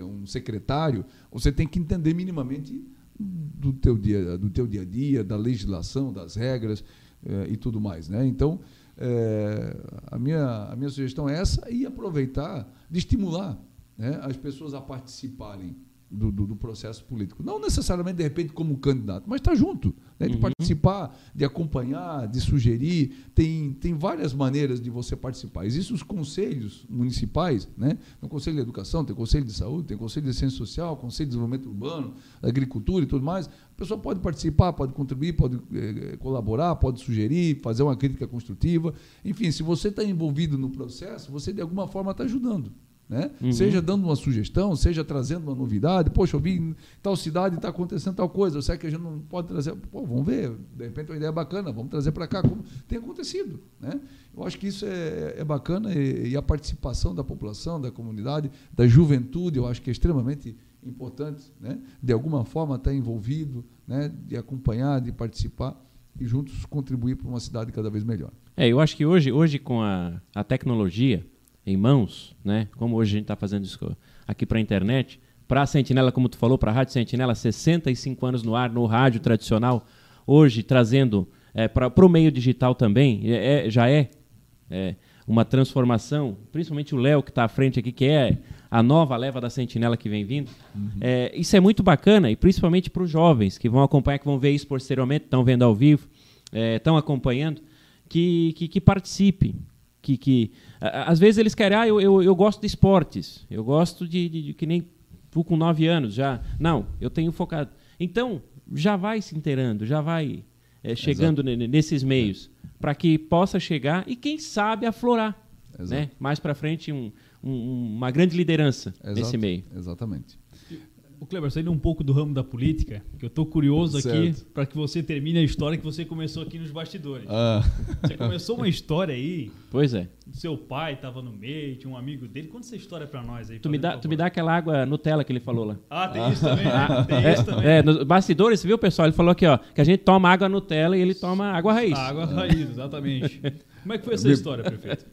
um secretário, você tem que entender minimamente do teu dia, do teu dia a dia, da legislação, das regras eh, e tudo mais. Né? Então, é, a, minha, a minha sugestão é essa e aproveitar de estimular né, as pessoas a participarem do, do, do, processo político. Não necessariamente, de repente, como candidato, mas está junto, né, de uhum. participar, de acompanhar, de sugerir. Tem, tem várias maneiras de você participar. Existem os conselhos municipais, né? tem o Conselho de Educação, tem o Conselho de Saúde, tem o Conselho de Ciência Social, Conselho de Desenvolvimento Urbano, Agricultura e tudo mais. A pessoa pode participar, pode contribuir, pode eh, colaborar, pode sugerir, fazer uma crítica construtiva. Enfim, se você está envolvido no processo, você de alguma forma está ajudando. Né? Uhum. Seja dando uma sugestão, seja trazendo uma novidade. Poxa, eu vi em tal cidade está acontecendo tal coisa. Sei que a gente não pode trazer. Pô, vamos ver. De repente uma ideia bacana, vamos trazer para cá, como tem acontecido. Né? Eu acho que isso é, é bacana e, e, a participação da população, da comunidade, da juventude, eu acho que é extremamente importante. Né? De alguma forma estar tá envolvido, né? de acompanhar, de participar e juntos contribuir para uma cidade cada vez melhor.
É, eu acho que hoje, hoje com a, a tecnologia em mãos, né? Como hoje a gente está fazendo isso aqui para a internet, para a Sentinela, como tu falou, para a Rádio Sentinela, 65 anos no ar, no rádio tradicional, hoje trazendo é, para o meio digital também, é, é, já é, é, uma transformação, principalmente o Léo que está à frente aqui, que é a nova leva da Sentinela que vem vindo. Uhum. É, isso é muito bacana, e principalmente para os jovens que vão acompanhar, que vão ver isso posteriormente, estão vendo ao vivo, estão é, acompanhando, que, que, que participem, que, que às vezes eles querem, ah, eu, eu, eu gosto de esportes, eu gosto de, de, de que nem tu com nove anos já. Não, eu tenho focado. Então, já vai se inteirando, já vai é, chegando nesses meios, para que possa chegar e, quem sabe, aflorar. Né? Mais para frente, um, um, uma grande liderança Exato. nesse meio.
Exatamente.
O Kleber, saindo um pouco do ramo da política, que eu estou curioso certo. aqui para que você termine a história que você começou aqui nos bastidores. Ah. Você começou uma história aí.
Pois é.
Seu pai estava no meio, tinha um amigo dele. Conta essa história para nós aí.
Tu me, dá, tu me dá aquela água Nutella que ele falou lá.
Ah, tem isso também. Né? Tem é, isso também.
É, nos bastidores, viu, pessoal? Ele falou aqui, ó, que a gente toma água Nutella e ele toma água raiz.
Ah, água raiz, exatamente. [laughs] Como é que foi essa história, prefeito?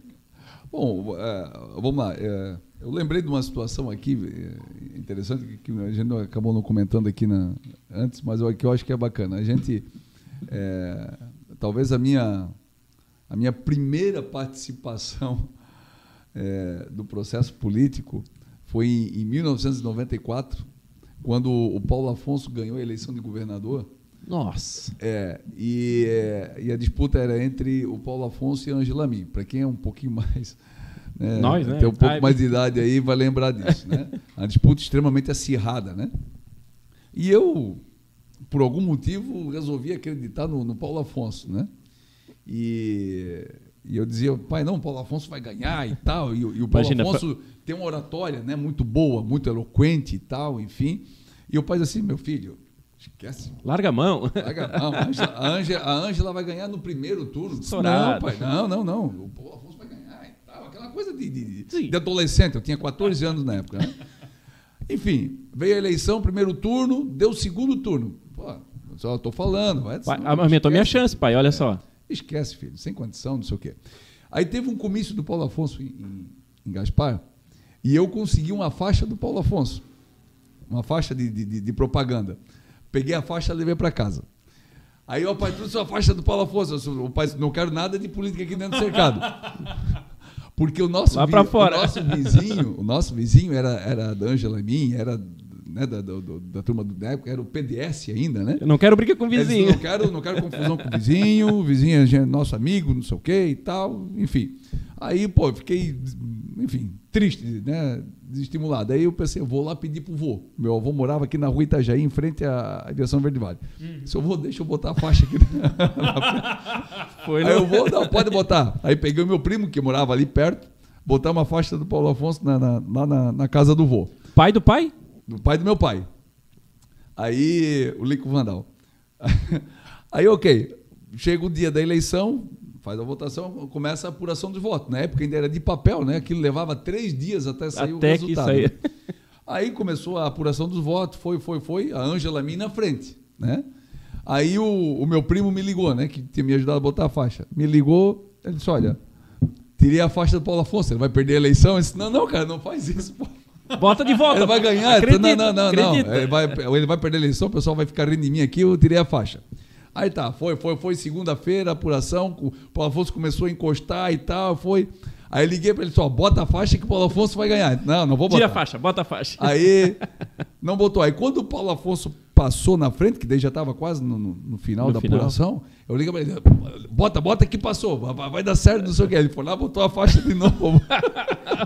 Bom, é, vamos lá. É, eu lembrei de uma situação aqui é, interessante que a gente acabou não comentando aqui na, antes, mas eu, que eu acho que é bacana. A gente, é, talvez a minha, a minha primeira participação é, [laughs] do processo político foi em, em 1994, quando o Paulo Afonso ganhou a eleição de governador.
Nossa.
É, e, é, e, a disputa era entre o Paulo Afonso e a Angela Min. Para quem é um pouquinho [laughs] mais
né? Nós, né?
Tem um pouco Ai, mais de idade aí, vai lembrar disso, né? [laughs] Uma disputa extremamente acirrada, né? E eu, por algum motivo, resolvi acreditar no, no Paulo Afonso, né? E, e, eu dizia, pai, não, o Paulo Afonso vai ganhar e tal. E, e o Paulo Imagina, Afonso tem uma oratória né, muito boa, muito eloquente e tal, enfim. E o pai disse assim, meu filho, Esquece.
Larga a mão.
Larga a mão. A Ângela vai ganhar no primeiro turno. Não, pai, não, não, não. O Paulo Afonso coisa de, de, de, adolescente, eu tinha 14 anos na época. Né? Enfim, veio a eleição, primeiro turno, deu o segundo turno. Pô, só estou falando. Vai,
pai, aumentou minha chance, pai, olha é, só.
Esquece, filho, sem condição, não sei o quê. Aí teve um comício do Paulo Afonso em, em, em Gaspar, e eu consegui uma faixa do Paulo Afonso, uma faixa de, de, de propaganda. Peguei a faixa e levei para casa. Aí o pai trouxe a faixa do Paulo Afonso. O pai disse, não quero nada de política aqui dentro do cercado. [laughs] Porque o nosso,
vi, o
nosso vizinho, o nosso vizinho era, era da Ângela Min, era né, da, da, da, turma do época, era o PDS ainda, né?
Eu não quero briga com o vizinho.
não quero, não quero confusão com o vizinho, o vizinho é nosso amigo, não sei o quê e tal, enfim. Aí, pô, eu fiquei, enfim, triste, né? Desestimulado. Aí eu pensei, eu vou lá pedir pro vô. Meu avô morava aqui na rua Itajaí, em frente à aviação Verde Vale. Hum. Se eu vou, deixa eu botar a faixa aqui. [laughs] Foi, Aí eu vou, não, pode botar. Aí peguei o meu primo, que morava ali perto, botar uma faixa do Paulo Afonso na, na, lá na, na casa do vô.
Pai do pai?
Do pai do meu pai. Aí, o Lico Vandal. [laughs] Aí, ok. Chega o dia da eleição, faz a votação, começa a apuração dos votos. Na época ainda era de papel, né? Aquilo levava três dias até sair até o resultado. Que saía. [laughs] Aí começou a apuração dos votos, foi, foi, foi, a Ângela Min na frente, né? Aí o, o, meu primo me ligou, né? Que tinha me ajudado a botar a faixa. Me ligou, ele disse, olha, tirei a faixa do Paulo Afonso, ele vai perder a eleição. Eu disse, não, não, cara, não faz isso, pô.
Bota de volta.
Ele vai ganhar. Acredita, não, não, não, não. Ele vai, ele vai perder a eleição, o pessoal vai ficar rindo de mim aqui, eu tirei a faixa. Aí tá, foi, foi, foi segunda-feira, apuração, o Paulo Afonso começou a encostar e tal, foi. Aí eu liguei pra ele só, bota a faixa que o Paulo Afonso vai ganhar. Não, não vou botar.
Tira a faixa, bota a faixa.
Aí [laughs] não botou. Aí quando o Paulo Afonso passou na frente, que daí já estava quase no, no- no final
No
da
final.
apuração, eu liguei para ele, bota, bota que passou, vai, vai dar certo, não sei o que. Ele foi lá, botou a faixa de novo. [laughs]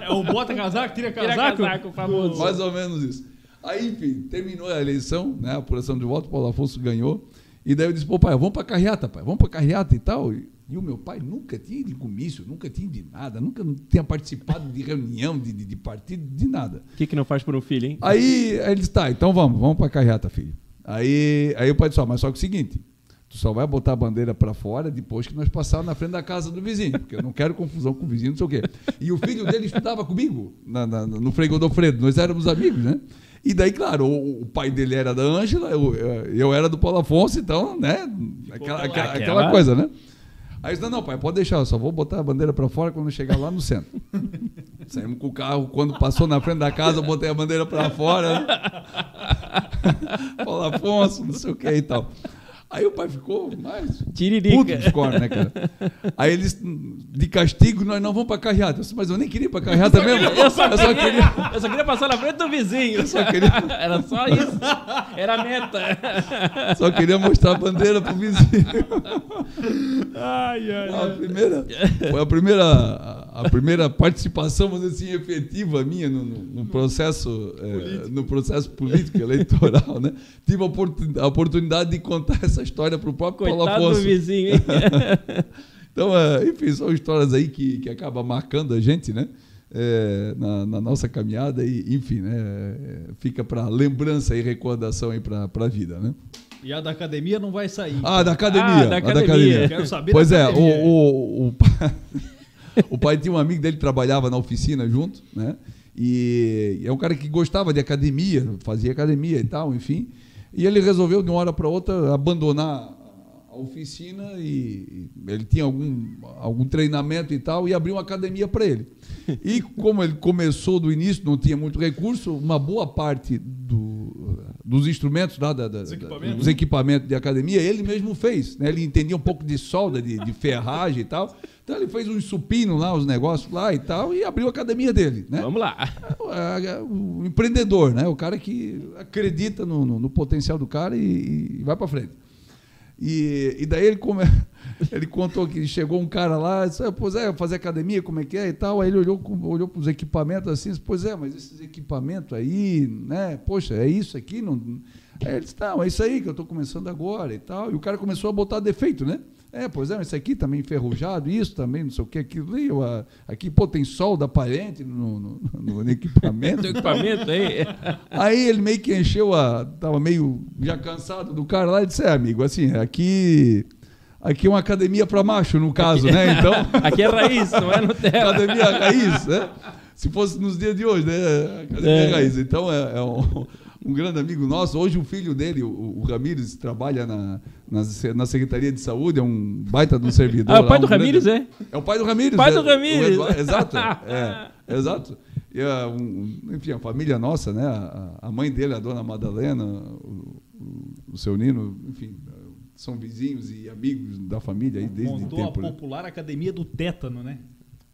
É o bota casaco, tira
Tira
casaco.
casaco, famoso.
Mais ou menos isso. Aí, enfim, terminou a eleição, né, a apuração de voto, o Paulo Afonso ganhou. E daí eu disse, pô, pai, vamos para carreata, pai, vamos para carreata e tal. E, e o meu pai nunca tinha ido de comício, nunca tinha ido de nada, nunca tinha participado de reunião, de, de, de partido, de nada.
O que, que não faz por um filho, hein?
Aí, aí ele disse, tá, então vamos, vamos pra carreata, filho. Aí, aí o pai disse, ó, mas só que é o seguinte, tu só vai botar a bandeira pra fora depois que nós passarmos na frente da casa do vizinho, porque eu não quero confusão com o vizinho, não sei o quê. E o filho dele estudava comigo na, na- no Frei Godofredo, nós éramos amigos, né? E daí, claro, o, o pai dele era da Ângela, eu, eu era do Paulo Afonso, então, né? Aquela, Aquela-
aquela
coisa, né? Aí eu disse, não, não, pai, pode deixar, eu só vou botar a bandeira pra fora quando chegar lá no centro. [laughs] Saímos com o carro, quando passou na frente da casa, eu botei a bandeira pra fora. né? [laughs] Paulo Afonso, não sei o que e tal. Aí o pai ficou mais
Tiririca.
puto dos cornos, né, cara? Aí eles, de castigo, nós não vamos pra carreata. Eu disse, mas eu nem queria ir pra carreata mesmo.
Eu só,
Eu só
queria,
queria...
eu só queria passar na frente do vizinho.
Eu só queria, [laughs]
Era só isso. Era a meta.
só queria mostrar a bandeira pro vizinho.
Ai, ai,
A primeira, foi a primeira, a, primeira participação, dizer assim, efetiva minha no, no- no processo, eh, no processo político eleitoral, né? Tive a oportunidade de contar essa história para o próprio Paulo
Coitado do
Afonso.
vizinho, hein? [laughs]
Então, eh, enfim, são histórias aí que, que acabam marcando a gente, né? Eh, na, na nossa caminhada e, enfim, né? eh, Fica para lembrança e recordação aí para a vida, né?
E a da academia não vai sair.
Ah, da academia.
Ah, da
a
academia.
Quero saber
Pois
da
é,
academia.
o, o, o, pai, [laughs] o pai tinha um amigo dele que trabalhava na oficina junto, né? E é um cara que gostava de academia, fazia academia e tal, enfim. E ele resolveu, de uma hora para outra, abandonar a oficina e ele tinha algum, algum treinamento e tal, e abriu uma academia para ele. E como ele começou do início, não tinha muito recurso, uma boa parte do, dos instrumentos lá, da, da,
Os
da-
equipamentos.
dos equipamentos de academia, ele mesmo fez. Né? Ele entendia um pouco de solda, de, de ferragem e tal. Então ele fez uns supino lá, os negócios lá e tal, e abriu a academia dele. Né?
Vamos lá.
O, o empreendedor, né? o cara que acredita no, no- no potencial do cara e, e vai para frente. E, e daí ele, come, [laughs] ele contou que chegou um cara lá, disse, "Ah, pois é, fazer academia, como é que é e tal. Aí ele olhou, olhou para os equipamentos assim, disse, pois é, mas esses equipamentos aí, né? Poxa, é isso aqui? Não... Aí ele disse, não, é isso aí que eu estou começando agora e tal. E o cara começou a botar defeito, né? É, pois é, isso aqui também enferrujado, isso também, não sei o que, aquilo ali. ah, Aqui, pô, tem solda aparente no, no, no- no equipamento. [laughs]
Equipamento aí. [laughs]
Aí ele meio que encheu a. Tava meio já cansado do cara lá e disse: É, amigo, assim, aqui. Aqui é uma academia para macho, no caso, né? Então, [laughs]
Aqui é raiz, não é Nutella.
academia raiz, né? Se fosse nos dias de hoje, né? Academia
É.
raiz. Então, é, é um, um grande amigo nosso. Hoje, o filho dele, o, o Ramires, trabalha na, na, na Secretaria de Saúde, é um baita de um servidor.
Ah, o
lá,
pai
um
do
grande-
Ramírez, é?
é o pai do Ramírez.
Pai
é,
do Ramírez.
Eduardo, exato. [laughs] É, exato. E, ah, um- um- enfim, a família nossa, né? A, a mãe dele, a dona Madalena, o, o- o seu Nino, enfim, são vizinhos e amigos da família aí desde
Montou a
tempo. né?
popular academia do tétano, né?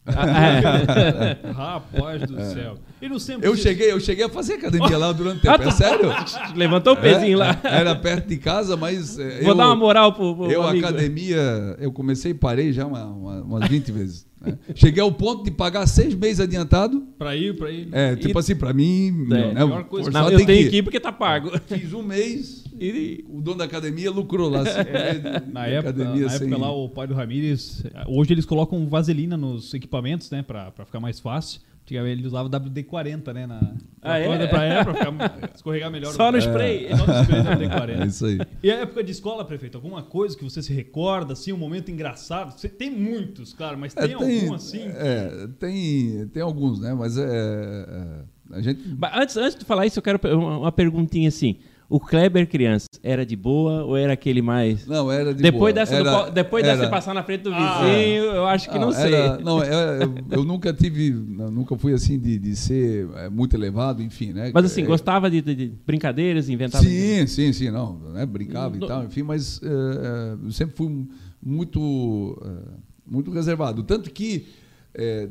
É. [laughs]
Rapaz do céu. No sempre
Eu cheguei, eu cheguei a fazer academia lá durante o tempo. É [laughs] sério?
Levantou o pezinho
É,
lá.
Era perto de casa, mas. é,
Vou
eu,
dar uma moral pro, pro
Eu,
amigo.
academia, eu comecei e parei já uma- uma- umas 20 vezes. né? Cheguei ao ponto de pagar seis meses adiantado.
Pra ir, pra ir.
É, tipo
E-
assim, pra mim.
É,
né,
melhor coisa-
Não, eu
tem
tenho
que
que ir porque tá pago.
Fiz um mês
E
o dono da academia lucrou lá. cinco meses de-
Na época, na
sem-
época lá, o pai do Ramírez, hoje eles colocam vaselina nos equipamentos, né, pra, pra ficar mais fácil. Antigamente ele usava WD-40, né, na,
Ah, é?
pra, [laughs] é, pra ficar, escorregar melhor.
Só
o-
no spray.
É, só no spray [laughs]
É
WD-40.
isso aí.
E a época de escola, prefeito, alguma coisa que você se recorda, assim, um momento engraçado? Você tem muitos, claro, mas
É,
tem, algum assim?
é, tem, tem alguns, né? Mas é, é, a gente.
Antes, antes de falar isso, eu quero uma, uma perguntinha assim. O Kleber criança era de boa ou era aquele mais.
Não, era de
depois
boa.
Dessa
era,
do, depois
era,
dessa passar na frente do vizinho,
Ah,
eu acho que não,
não,
sei.
era- não, era- eu, eu nunca tive, nunca fui assim de, de ser é, muito elevado, enfim, né?
Mas assim,
É,
gostava de, de- de brincadeiras, inventava.
Sim, sim, sim, não, né, brincava
No-
e tal, enfim, mas é, é, eu sempre fui muito, é, muito reservado. Tanto que é,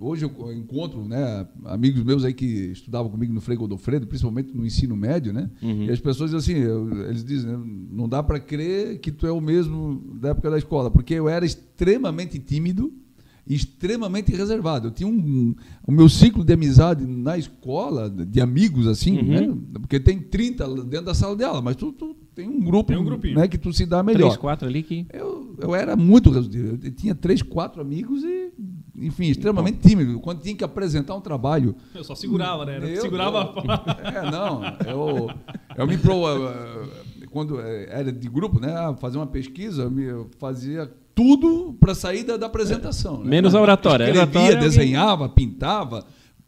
hoje eu encontro né, amigos meus aí que estudavam comigo no Frei Godofredo, principalmente no ensino médio, né?
Uhum.
E as pessoas dizem assim, eu- eles dizem, né, não dá para crer que tu é o mesmo da época da escola, porque eu era extremamente tímido extremamente reservado. Eu tinha um, o meu ciclo de amizade na escola, de amigos assim,
Uhum.
né? Porque tem 30 lá dentro da sala de aula, mas tu, tu tem um grupo,
Tem um grupinho.
né, que tu se dá melhor.
Três, quatro ali que.
Eu, eu era muito reduzido. Eu tinha três, quatro amigos e, enfim, extremamente tímido. Quando tinha que apresentar um trabalho,
Eu só segurava, né?
Meu
segurava
Deus.
a [laughs]
é, não. Eu, eu me pro, eh, quando eh, era de grupo, né, ah, fazer uma pesquisa, eu, eu fazia tudo para sair da, da apresentação. né?
Menos a oratória. A
Escrevia,
oratória, alguém-
desenhava, pintava,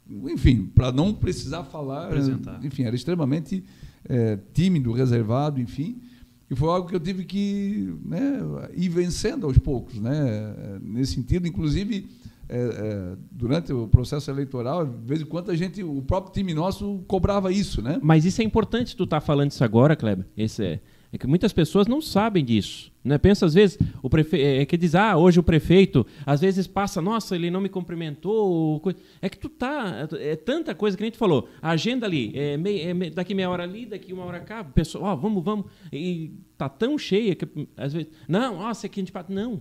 enfim, para não precisar falar.
Apresentar.
Enfim, era extremamente eh, tímido, reservado, enfim. E foi algo que eu tive que né, ir vencendo aos poucos, né, nesse sentido. Inclusive, eh, eh, durante o processo eleitoral, de vez em quando a gente, o próprio time nosso cobrava isso, né?
Mas isso é importante tu estar falando isso agora, Kleber. Esse é, é que muitas pessoas não sabem disso. Né? Pensa, às vezes, o prefeito. É que diz, ah, hoje o prefeito, às vezes passa, nossa, ele não me cumprimentou. É que tu tá. É tanta coisa que nem tu falou. A agenda ali, é mei- é daqui meia hora ali, daqui uma hora cá, pessoal, ó, vamos, vamos. E tá tão cheia que às vezes. Não, nossa, aqui a gente. Não.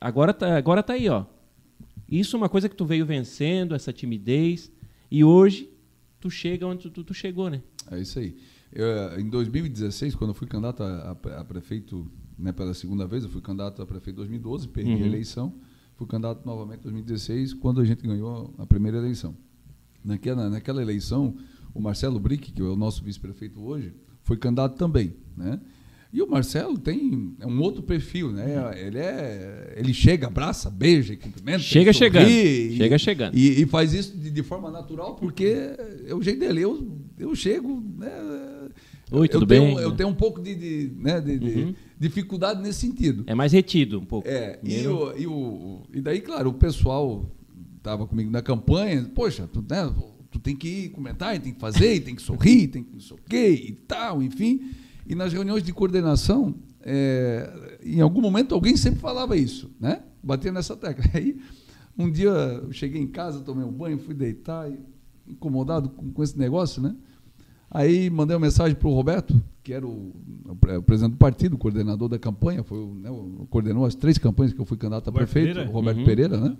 Agora tá, agora tá aí, ó. Isso é uma coisa que tu veio vencendo, essa timidez. E hoje tu chega onde tu- tu chegou, né?
É isso aí. Eu, em 2016, quando eu fui candidato a, a- a prefeito né, pela segunda vez, eu fui candidato a prefeito em 2012, perdi
Uhum.
a eleição. Fui candidato novamente em 2016, quando a gente ganhou a primeira eleição. Naquela, naquela eleição, o Marcelo Brick, que é o nosso vice-prefeito hoje, foi candidato também. Né? E o Marcelo tem é um outro perfil, né? Ele é, ele chega, abraça, beija, cumprimenta,
Chega
sorri
chegando.
e-
Chega chegando.
e, e faz isso de, de forma natural porque é o jeito dele. Eu, eu chego. Né,
Oi, tudo
eu tenho,
bem?
Eu tenho um pouco de, de, né, de- de
Uhum.
dificuldade nesse sentido.
É mais retido um pouco.
É, e, o, e, o, e daí, claro, o pessoal estava comigo na campanha, poxa, tu, né, tu tem que ir comentar, e tem que fazer, e tem que sorrir, tem que não sei o quê e tal, enfim. E nas reuniões de coordenação, é, em algum momento alguém sempre falava isso, né? Batia nessa tecla. [laughs] Aí, um dia eu cheguei em casa, tomei um banho, fui deitar, incomodado com, com esse negócio, né? Aí mandei uma mensagem para o Roberto, que era o, o pre- o presidente do partido, o coordenador da campanha, foi né, coordenou as três campanhas que eu fui candidato a prefeito,
Pereira?
o Roberto
Uhum.
Pereira, né?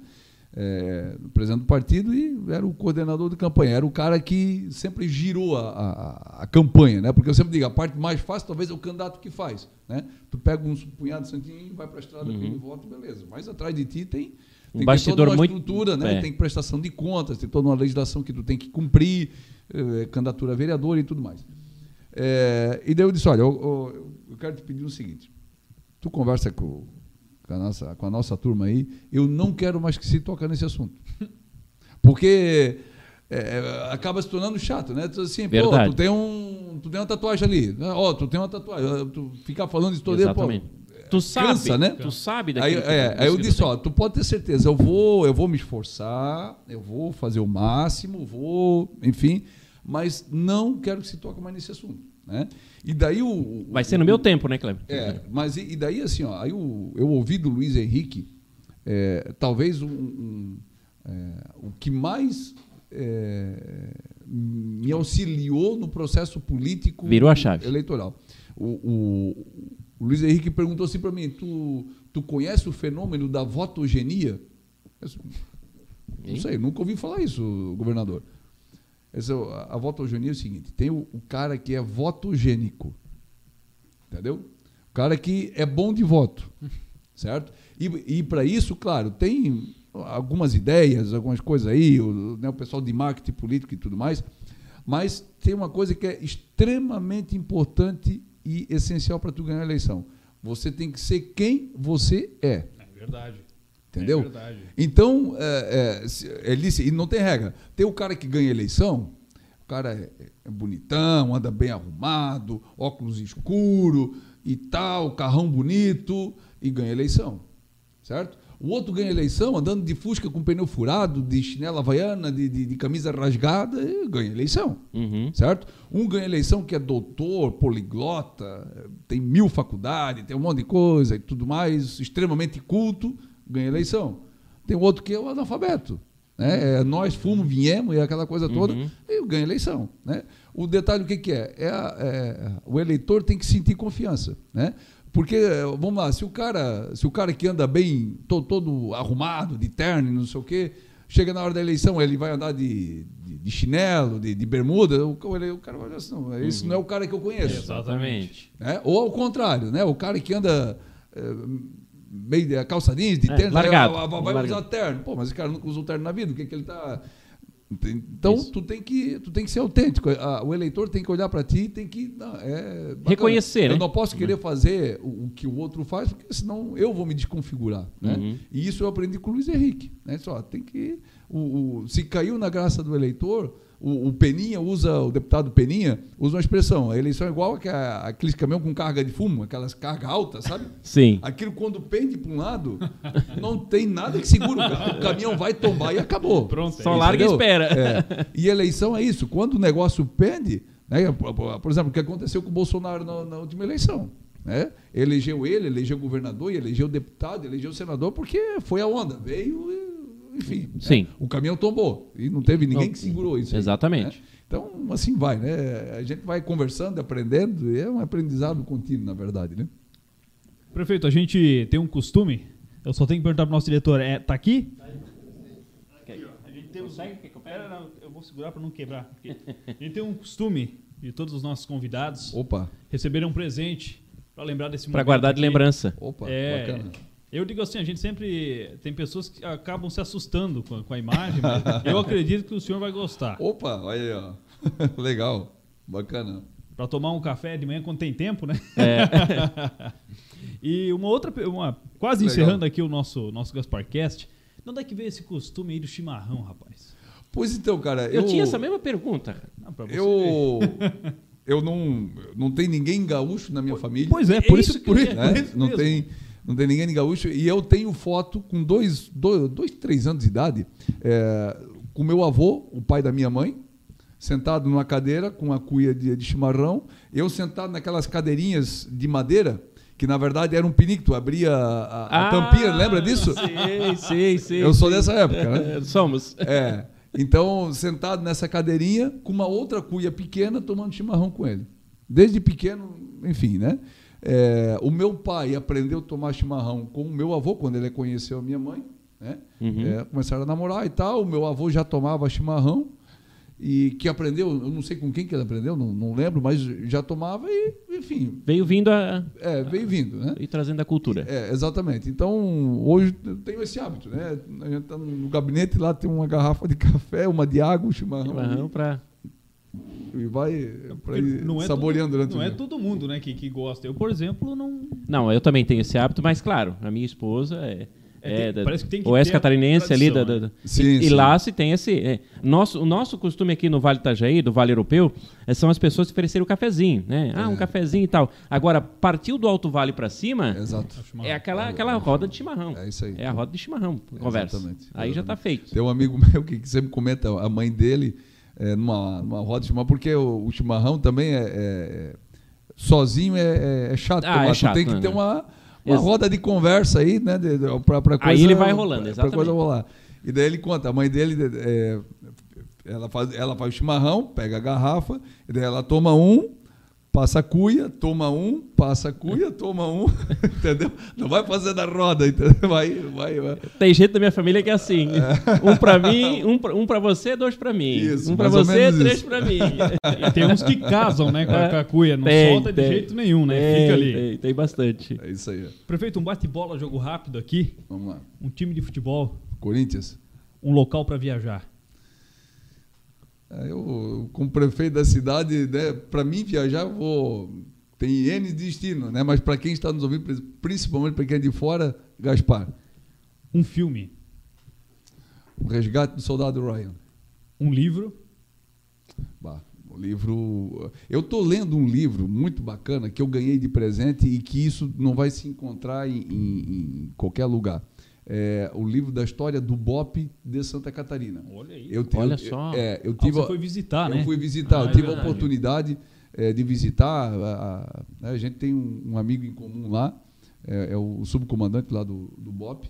É, presidente do partido e era o coordenador de campanha. Era o cara que sempre girou a, a- a campanha, né? Porque eu sempre digo, a parte mais fácil talvez é o candidato que faz, né? Tu pega um punhado de santinho e vai para a estrada,
Uhum.
pede voto, beleza. Mas atrás de ti tem,
Um
tem
bastidor
toda uma
muito-
estrutura, né?
é.
Tem prestação de contas, tem toda uma legislação que tu tem que cumprir, eh, candidatura a vereador e tudo mais. É, e daí eu disse, olha, eu, eu- eu quero te pedir o seguinte, tu conversa com, com a nossa, com a nossa turma aí, eu não quero mais que se toque nesse assunto. Porque é, acaba se tornando chato, né? Tu, assim, pô, tu tem, um, tu tem uma tatuagem ali, ó, tu tem uma tatuagem, tu ficar falando isso todo dia, pô,
Exatamente. Tu sabe,
cansa, né?
Tu sabe
Aí,
daquilo. que
é,
tu-
aí eu disse,
tem.
ó, tu pode ter certeza, eu vou, eu vou me esforçar, eu vou fazer o máximo, vou, enfim, mas não quero que se toque mais nesse assunto, né? E daí o, o-
Vai ser no meu tempo, né, Cleber?
é, mas e, e daí assim, ó, aí o, eu ouvi do Luiz Henrique, é, talvez um, um, é, o que mais é, me auxiliou no processo político
Virou a chave.
eleitoral. O, o- o Luiz Henrique perguntou assim para mim: tu, tu conhece o fenômeno da votogenia? Eu não sei, nunca ouvi falar isso, governador. Essa, a, votogenia é o seguinte: tem o, o cara que é votogênico, entendeu? O cara que é bom de voto, certo? E, e para isso, claro, tem algumas ideias, algumas coisas aí, o, né, o pessoal de marketing político e tudo mais, mas tem uma coisa que é extremamente importante e essencial para tu ganhar a eleição. Você tem que ser quem você é.
É verdade.
Entendeu?
É verdade.
Então, é, é, se- ele disse, e não tem regra. Tem o cara que ganha eleição, o cara é, é bonitão, anda bem arrumado, óculos escuro e tal, carrão bonito e ganha eleição, certo? O outro ganha eleição andando de fusca com pneu furado, de chinela havaiana, de, de, de camisa rasgada, e ganha eleição,
Uhum.
certo? Um ganha eleição que é doutor, poliglota, tem mil faculdades, tem um monte de coisa e tudo mais, extremamente culto, ganha eleição. Tem outro que é o analfabeto. Né? É, nós fomos, viemos e aquela coisa toda,
Uhum.
e ganha eleição. Né? O detalhe, o que, que é? É, a- é? O eleitor tem que sentir confiança. Né? Porque, vamos lá, se o cara, se o cara que anda bem, todo, todo arrumado, de terno, não sei o quê, chega na hora da eleição, ele vai andar de, de, de chinelo, de, de bermuda, o, o cara vai olhar assim, não, esse não é o cara que eu conheço.
Exatamente.
né? Ou ao contrário, né? o cara que anda eh, meio de calça jeans, de
É,
terno,
largado,
vai, vai-
largado.
usar terno. Pô, mas esse cara nunca usou terno na vida, o que, que ele está... Então,
Isso.
tu tem, que, tu tem que ser autêntico. O eleitor tem que olhar para ti e tem que... não, é.
Reconhecer,
Eu
né?
não posso querer fazer o, o que o outro faz, porque senão eu vou me desconfigurar. Né?
Uhum.
E isso eu aprendi com o Luiz Henrique. Né? Só, tem que, o, o- se caiu na graça do eleitor, o, o Peninha usa, o deputado Peninha usa uma expressão. A eleição é igual a, aqueles caminhão com carga de fumo, aquelas cargas altas, sabe?
Sim.
Aquilo quando pende para um lado, não tem nada que segura o caminhão vai tombar e acabou.
Pronto, é
Só larga e espera.
É. E eleição é isso. Quando o negócio pende, né, por, exemplo, o que aconteceu com o Bolsonaro na, na última eleição. Né? Elegeu ele, elegeu o governador, elegeu o deputado, elegeu o senador, porque foi a onda. Veio, e, enfim. né?
Sim.
O caminhão tombou. E não teve ninguém
Não.
que segurou isso. aí,
Exatamente.
né? Então, assim vai, né? A gente vai conversando, aprendendo, e é um aprendizado contínuo, na verdade, né?
Prefeito, a gente tem um costume. Eu só tenho que perguntar pro nosso diretor, é, tá aqui? A gente tem um... Pera, eu vou segurar para não quebrar. A gente tem um costume de todos os nossos convidados
Opa,
receberem um presente para lembrar desse momento.
Pra guardar de
aqui.
lembrança.
opa,
É,
bacana.
Eu digo assim, a gente sempre tem pessoas que acabam se assustando com a, com a imagem, mas eu [laughs] acredito que o senhor vai gostar.
Opa, olha aí, ó. [laughs] Legal, bacana.
Para tomar um café de manhã quando tem tempo, né?
É. [laughs]
e uma outra, uma, quase
Legal.
encerrando aqui o nosso nosso Gasparcast, de onde é que veio esse costume aí do chimarrão, rapaz?
Pois então, cara,
Eu tinha essa mesma pergunta.
Não, pra você ver.
Eu, eu não, não tem ninguém gaúcho na minha família.
Pois é, por
É
isso,
isso que
por
eu
né?
por isso
Não
mesmo.
tem, não tem ninguém de gaúcho. E eu tenho foto com dois, dois, dois três anos de idade, é, com meu avô, o pai da minha mãe, sentado numa cadeira com uma cuia de, de chimarrão, eu sentado naquelas cadeirinhas de madeira, que na verdade era um pinico, tu abria a, a
Ah,
tampinha, lembra disso?
Sei, sei, sei.
Eu sou
sei.
dessa época, né? [laughs]
Somos.
É. Então, sentado nessa cadeirinha, com uma outra cuia pequena, tomando chimarrão com ele. Desde pequeno, enfim, né? É, o meu pai aprendeu a tomar chimarrão com o meu avô, quando ele conheceu a minha mãe. Né?
Uhum.
É, começaram a namorar e tal. O meu avô já tomava chimarrão. E que aprendeu, eu não sei com quem que ele aprendeu, não, não lembro, mas já tomava e, enfim,
Veio vindo a.
é, veio vindo, né?
e trazendo a cultura.
É, exatamente. Então, hoje eu tenho esse hábito, né? A gente tá no gabinete lá, tem uma garrafa de café, uma de água, um chimarrão.
Chimarrão pra.
E vai pra ir
não é
saboreando
todo, Não
o
é todo mundo, né, que, que gosta. Eu, por exemplo, não.
Não, eu também tenho esse hábito, mas claro, a minha esposa é.
É,
é
tem-
da-
parece que tem que
oeste
a
catarinense ali. Da,
tradição,
da-
né?
da-
Sim,
e, e
sim.
lá se tem esse. é, nosso, o nosso costume aqui no Vale Itajaí, do Vale Europeu, é, são as pessoas oferecerem o cafezinho, né? Ah, um
É.
cafezinho e tal. Agora, partiu do Alto Vale pra cima,
Exato.
é aquela, aquela roda de chimarrão.
É isso aí.
É a roda de chimarrão, conversa.
Exatamente,
Aí já tá
exatamente.
feito.
Tem um amigo [laughs] meu que sempre comenta a mãe dele é, numa, numa roda de chimarrão, porque o, o chimarrão também é, é- sozinho é, é- é chato
Ah, é chato,
tem que
né?
ter uma, uma
Ex-
roda de conversa aí, né? De, de, pra, pra
Aí
coisa,
ele vai rolando,
pra-
exatamente.
Pra coisa rolar. E daí ele conta, a mãe dele, é, ela, faz, ela faz o chimarrão, pega a garrafa, e daí ela toma um, passa a cuia, toma um, passa a cuia, toma um, [laughs] entendeu? Não vai fazer da roda, entendeu? Vai, vai, vai.
Tem gente da minha família que é assim. Um pra mim, um pra, um pra você, dois pra mim.
Isso,
um
ou
você, três pra mim.
E tem uns que casam, né, com a, com a cuia. Não
Tem,
solta de
tem.
jeito nenhum, né?
Tem,
Fica ali.
Tem, tem bastante.
É isso aí.
Prefeito, um bate-bola, jogo rápido aqui.
Vamos lá.
Um time de futebol,
Corinthians.
um local para viajar.
É, Eu, como prefeito da cidade, né, para mim viajar, vou. Tem N destino, né? Mas para quem está nos ouvindo, principalmente para quem é de fora, Gaspar.
Um filme,
O resgate do soldado Ryan.
um livro,
Bah, o livro. Eu estou lendo um livro muito bacana que eu ganhei de presente e que isso não vai se encontrar em, em, em qualquer lugar. É o livro da história do BOP de Santa Catarina.
Olha aí.
Eu,
Olha
eu-
só.
É, eu
Ah,
tive,
você foi visitar,
eu
né?
fui visitar,
Ah,
eu
é
tive a oportunidade eh, de visitar. A, a- a gente tem um, um amigo em comum lá, é, é o subcomandante lá do, do BOP,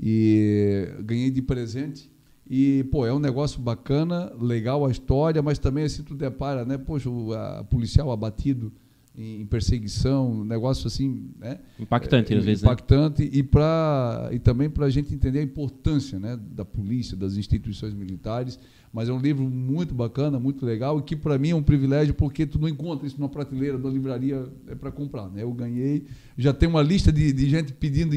e ganhei de presente. E, pô, é um negócio bacana, legal a história, mas também assim tu depara, né? Poxa, o a, policial abatido em, em perseguição, um negócio assim, né?
Impactante,
É,
às vezes, né?
impactante e para e também para a gente entender a importância né, da polícia das instituições militares mas é um livro muito bacana muito legal e que para mim é um privilégio porque tu não encontra isso numa prateleira da livraria é para comprar né eu ganhei já tem uma lista de, de gente pedindo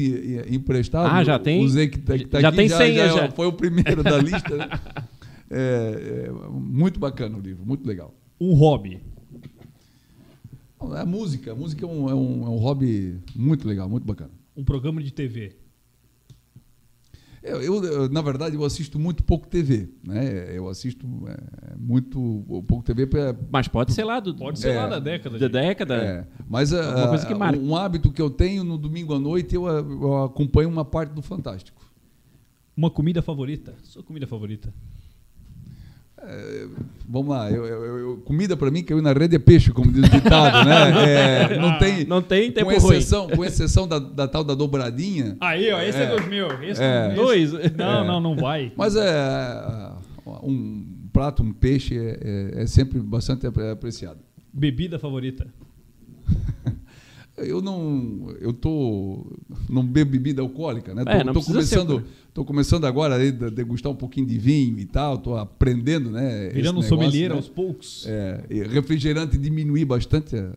emprestado
Ah, já tem?
Zé que tá, que tá
Já
aqui
tem senha,
é-
já.
foi o primeiro da [laughs] lista né? é, é muito bacana o livro muito legal
Um hobby.
A música a música é um, é um, é um hobby muito legal muito bacana
Um programa de TV.
Eu, eu, eu, na verdade, eu assisto muito pouco TV, né? Eu assisto é, muito pouco TV para
Mas pode ser lá do,
Pode ser
É.
lá da década.
da década.
é, mas a-
Alguma coisa que
a-
marca.
um hábito que eu tenho no domingo à noite eu, eu acompanho uma parte do Fantástico.
Uma comida favorita. Sua comida favorita.
É, vamos lá, eu, eu- eu- comida para mim caiu na rede é peixe, como diz o ditado, né? [laughs] É, não tem,
Não tem
com
tempo ruim.
exceção, com exceção da, da tal da dobradinha.
Aí, ó, esse é,
É.
dos meus. Esse
É.
esse-
Dois.
Não,
É.
não, não vai.
Mas é um prato, um peixe é, é- é sempre bastante apre- apreciado.
Bebida favorita. [laughs]
Eu não, eu tô, não bebo bebida alcoólica, né? Tô,
É, não
tô
precisa ser,
começando, tô começando agora a degustar um pouquinho de vinho e tal, tô aprendendo, né?
Virando um sommelier
né?
aos poucos.
É, refrigerante diminuir bastante a,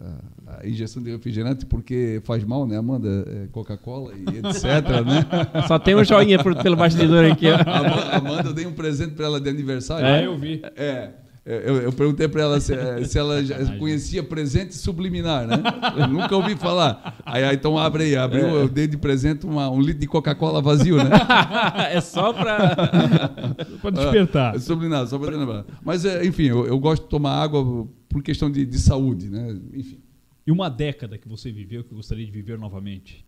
a- injeção de refrigerante porque faz mal, né, Amanda? É, Coca-Cola e etc, né? [laughs]
Só tem um joinha por- pelo bastidor aqui, ó.
A Ama- a Amanda, eu dei um presente para ela de aniversário.
Ah, eu vi.
É. Eu, eu perguntei para ela se, [laughs] se ela conhecia presente subliminar, né? Eu nunca ouvi falar. Aí, aí, então abre aí, abriu,
É.
eu dei de presente uma- um litro de Coca-Cola vazio, né? [laughs]
é só pra. [laughs]
Pra despertar.
É subliminar, só para lembrar. Mas, é, enfim, eu, eu gosto de tomar água por questão de, de saúde, né? Enfim.
E uma década que você viveu que gostaria de viver novamente?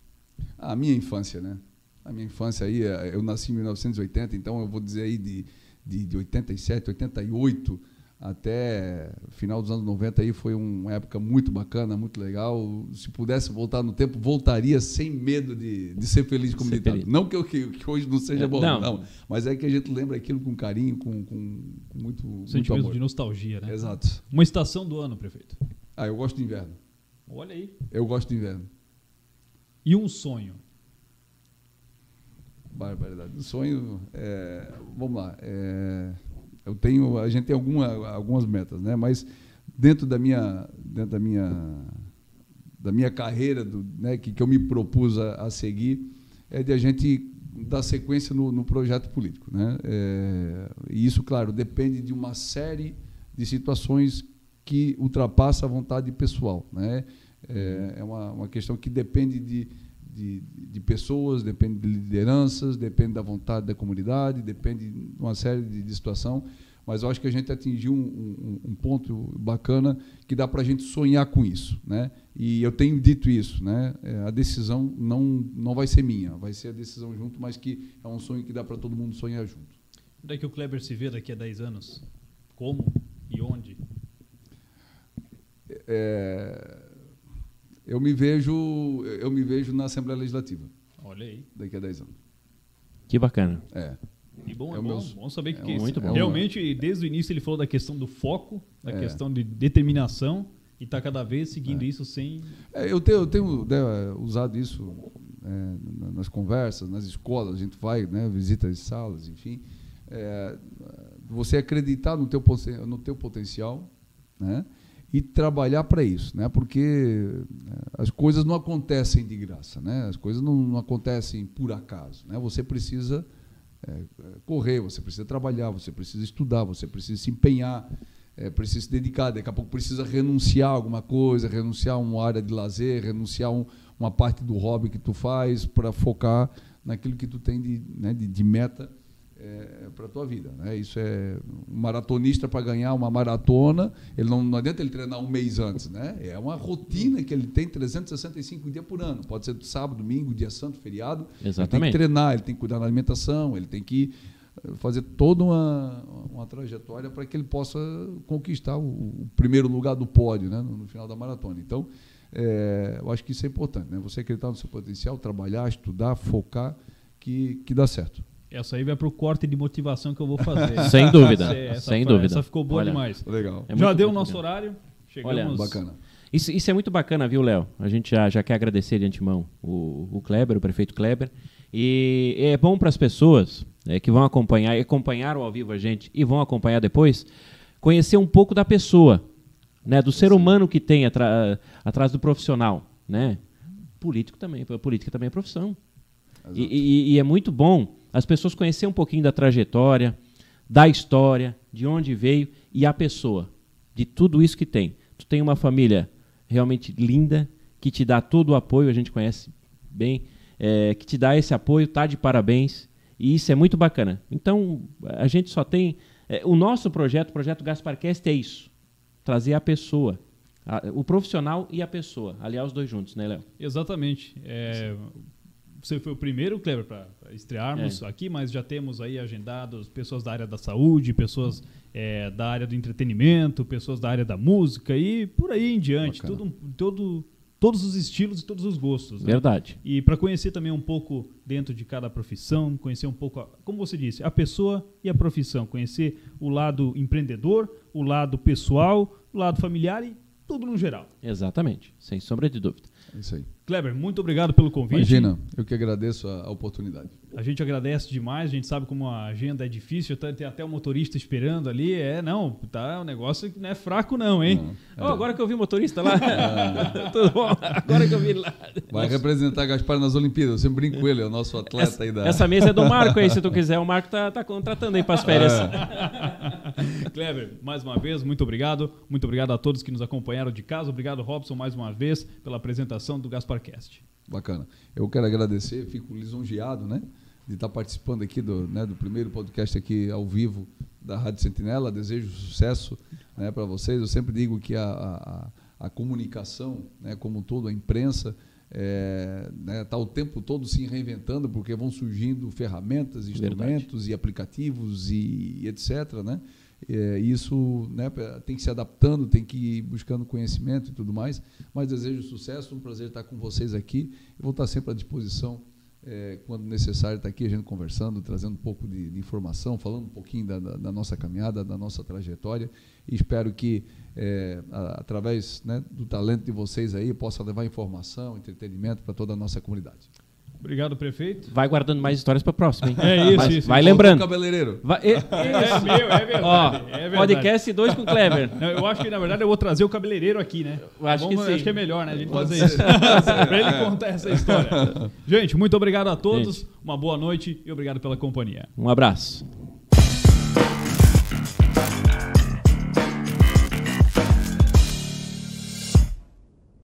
A minha infância, né? A minha infância aí, eh, eu nasci em 1980, então eu vou dizer aí de, de, de 87, 88 até final dos anos 90 aí foi uma época muito bacana, muito legal. Se pudesse voltar no tempo, voltaria sem medo de, de ser feliz como ditado. Não que, eu- que, que hoje não seja
É,
bom,
não.
não. Mas é que a gente lembra aquilo com carinho, com, com, com muito, muito
Sentimento
amor.
de nostalgia, né?
Exato.
Uma estação do ano, prefeito.
Ah, eu gosto de inverno.
Olha aí.
Eu gosto de inverno.
E um sonho?
Barbaridade. O sonho, é, vamos lá. é, eu tenho, a gente tem alguma, algumas metas, né? Mas dentro da minha, dentro da minha, da minha carreira, do, né, que, que eu me propus a, a seguir, é de a gente dar sequência no, no projeto político, né? É, e isso, claro, depende de uma série de situações que ultrapassa a vontade pessoal, né? É, é uma, uma questão que depende de, de, de pessoas, depende de lideranças, depende da vontade da comunidade, depende de uma série de, de situação. Mas eu acho que a gente atingiu um, um- um ponto bacana que dá para a gente sonhar com isso, né? E eu tenho dito isso, né? É, a decisão não não vai ser minha, vai ser a decisão junto, mas que é um sonho que dá para todo mundo sonhar junto.
Onde é que o Kleber se vê daqui a 10 anos? Como e onde?
É, eu me vejo eu me vejo na Assembleia Legislativa
Olha aí.
daqui a 10 anos.
Que bacana.
É.
E bom, é,
É o
bom,
meu-
bom saber que,
é
que
um- muito bom.
realmente, desde o início, ele falou da questão do foco, da
É.
questão de determinação, e está cada vez seguindo isso sem.
É, eu tenho, eu tenho né, usado isso é, na- nas conversas, nas escolas, a gente vai, né, visita as salas, enfim. É, você acreditar no teu, no teu potencial né, e trabalhar para isso, né, porque é, as coisas não acontecem de graça, né, as coisas não, não acontecem por acaso. Né, você precisa é, correr, você precisa trabalhar, você precisa estudar, você precisa se empenhar, é, precisa se dedicar, daqui a pouco precisa renunciar a alguma coisa, renunciar a uma área de lazer, renunciar um, uma parte do hobby que tu faz para focar naquilo que tu tem de, né, de, de meta é, para a tua vida. Né? Isso é um maratonista para ganhar uma maratona, ele não, não adianta ele treinar um mês antes, né? É uma rotina que ele tem 365 dias por ano. Pode ser sábado, domingo, dia santo, feriado.
Exatamente.
Ele tem que treinar, ele tem que cuidar da alimentação, ele tem que eh, fazer toda uma, uma trajetória para que ele possa conquistar o, o, primeiro lugar do pódio né? no, no final da maratona. Então, é, eu acho que isso é importante, né? Você acreditar no seu potencial, trabalhar, estudar, focar, que, que dá certo.
Essa aí vai para o corte de motivação que eu vou fazer. [laughs]
sem dúvida,
essa,
sem dúvida.
Essa ficou boa
Olha,
demais.
Legal.
É
já deu o nosso horário. Chegamos.
Olha,
Bacana.
Isso, isso é muito bacana, viu, Léo? A gente já, já quer agradecer de antemão o, o Kleber, o prefeito Kleber. E é bom para as pessoas né, que vão acompanhar, e acompanharam ao vivo a gente e vão acompanhar depois, conhecer um pouco da pessoa, né, do ser humano que tem atra- atrás do profissional. Né? Político também, política também é profissão. E, e- e é muito bom as pessoas conhecerem um pouquinho da trajetória, da história, de onde veio e a pessoa, de tudo isso que tem. Tu tem uma família realmente linda, que te dá todo o apoio, a gente conhece bem, é, que te dá esse apoio, tá de parabéns, e isso é muito bacana. Então, a gente só tem. é, o nosso projeto, o projeto Gasparcast, é isso: trazer a pessoa, o profissional e a pessoa, aliar os dois juntos, né, Léo?
Exatamente. É, você foi o primeiro, Kleber, para estrearmos
É.
aqui, mas já temos aí agendados pessoas da área da saúde, pessoas é, da área do entretenimento, pessoas da área da música e por aí em diante.
Bacana.
Tudo, todo, todos os estilos e todos os gostos. né?
Verdade.
E para conhecer também um pouco dentro de cada profissão, conhecer um pouco, a- como você disse, a pessoa e a profissão, conhecer o lado empreendedor, o lado pessoal, o lado familiar e tudo no geral.
Exatamente, sem sombra de dúvida.
É isso aí.
Kleber, muito obrigado pelo convite.
Imagina, eu que agradeço a, oportunidade.
A gente agradece demais, a gente sabe como a agenda é difícil, tá- tem até o motorista esperando ali. É, não, tá, o negócio não é fraco não, hein?
Não.
Oh, agora que eu vi o motorista lá. [laughs] [laughs] Tudo bom? Agora que eu vi lá.
Vai representar Gaspar nas Olimpíadas. Eu sempre brinco com ele, é o nosso atleta
Essa,
aí da.
essa mesa é do Marco aí, se tu [laughs] quiser. O Marco tá, tá contratando aí para as férias.
Kleber, mais uma vez, muito obrigado. Muito obrigado a todos que nos acompanharam de casa. Obrigado, Robson, mais uma vez, pela apresentação do GasparCast.
Bacana. Eu quero agradecer, fico lisonjeado, né? De estar participando aqui do, né, do primeiro podcast aqui ao vivo da Rádio Sentinela. Desejo sucesso né, para vocês. Eu sempre digo que a, a, a comunicação, né, como um todo, a imprensa, está né, tá o tempo todo se reinventando, porque vão surgindo ferramentas, instrumentos e aplicativos e, e etc. Né? É, isso né, tem que se adaptando, tem que ir buscando conhecimento e tudo mais. Mas desejo sucesso, um prazer estar com vocês aqui. Eu vou estar sempre à disposição, é, quando necessário, estar aqui a gente conversando, trazendo um pouco de, de informação, falando um pouquinho da, da, da nossa caminhada, da nossa trajetória. E espero que, é, a- através né, do talento de vocês aí, possa levar informação, entretenimento para toda a nossa comunidade.
Obrigado, prefeito.
Vai guardando mais histórias para próxima, hein?
É isso,
Mas
isso.
Vai lembrando.
o cabeleireiro.
Vai, e-
É meu, é verdade.
ó,
é verdade.
podcast 2 com o Kleber.
Não, eu acho que, na verdade, eu vou trazer o cabeleireiro aqui, né?
Eu acho que sim.
Acho que é melhor, né? A gente
Pode
fazer isso. pra ele contar essa história. [laughs] Gente, muito obrigado a todos. Uma boa noite e obrigado pela companhia.
Um abraço.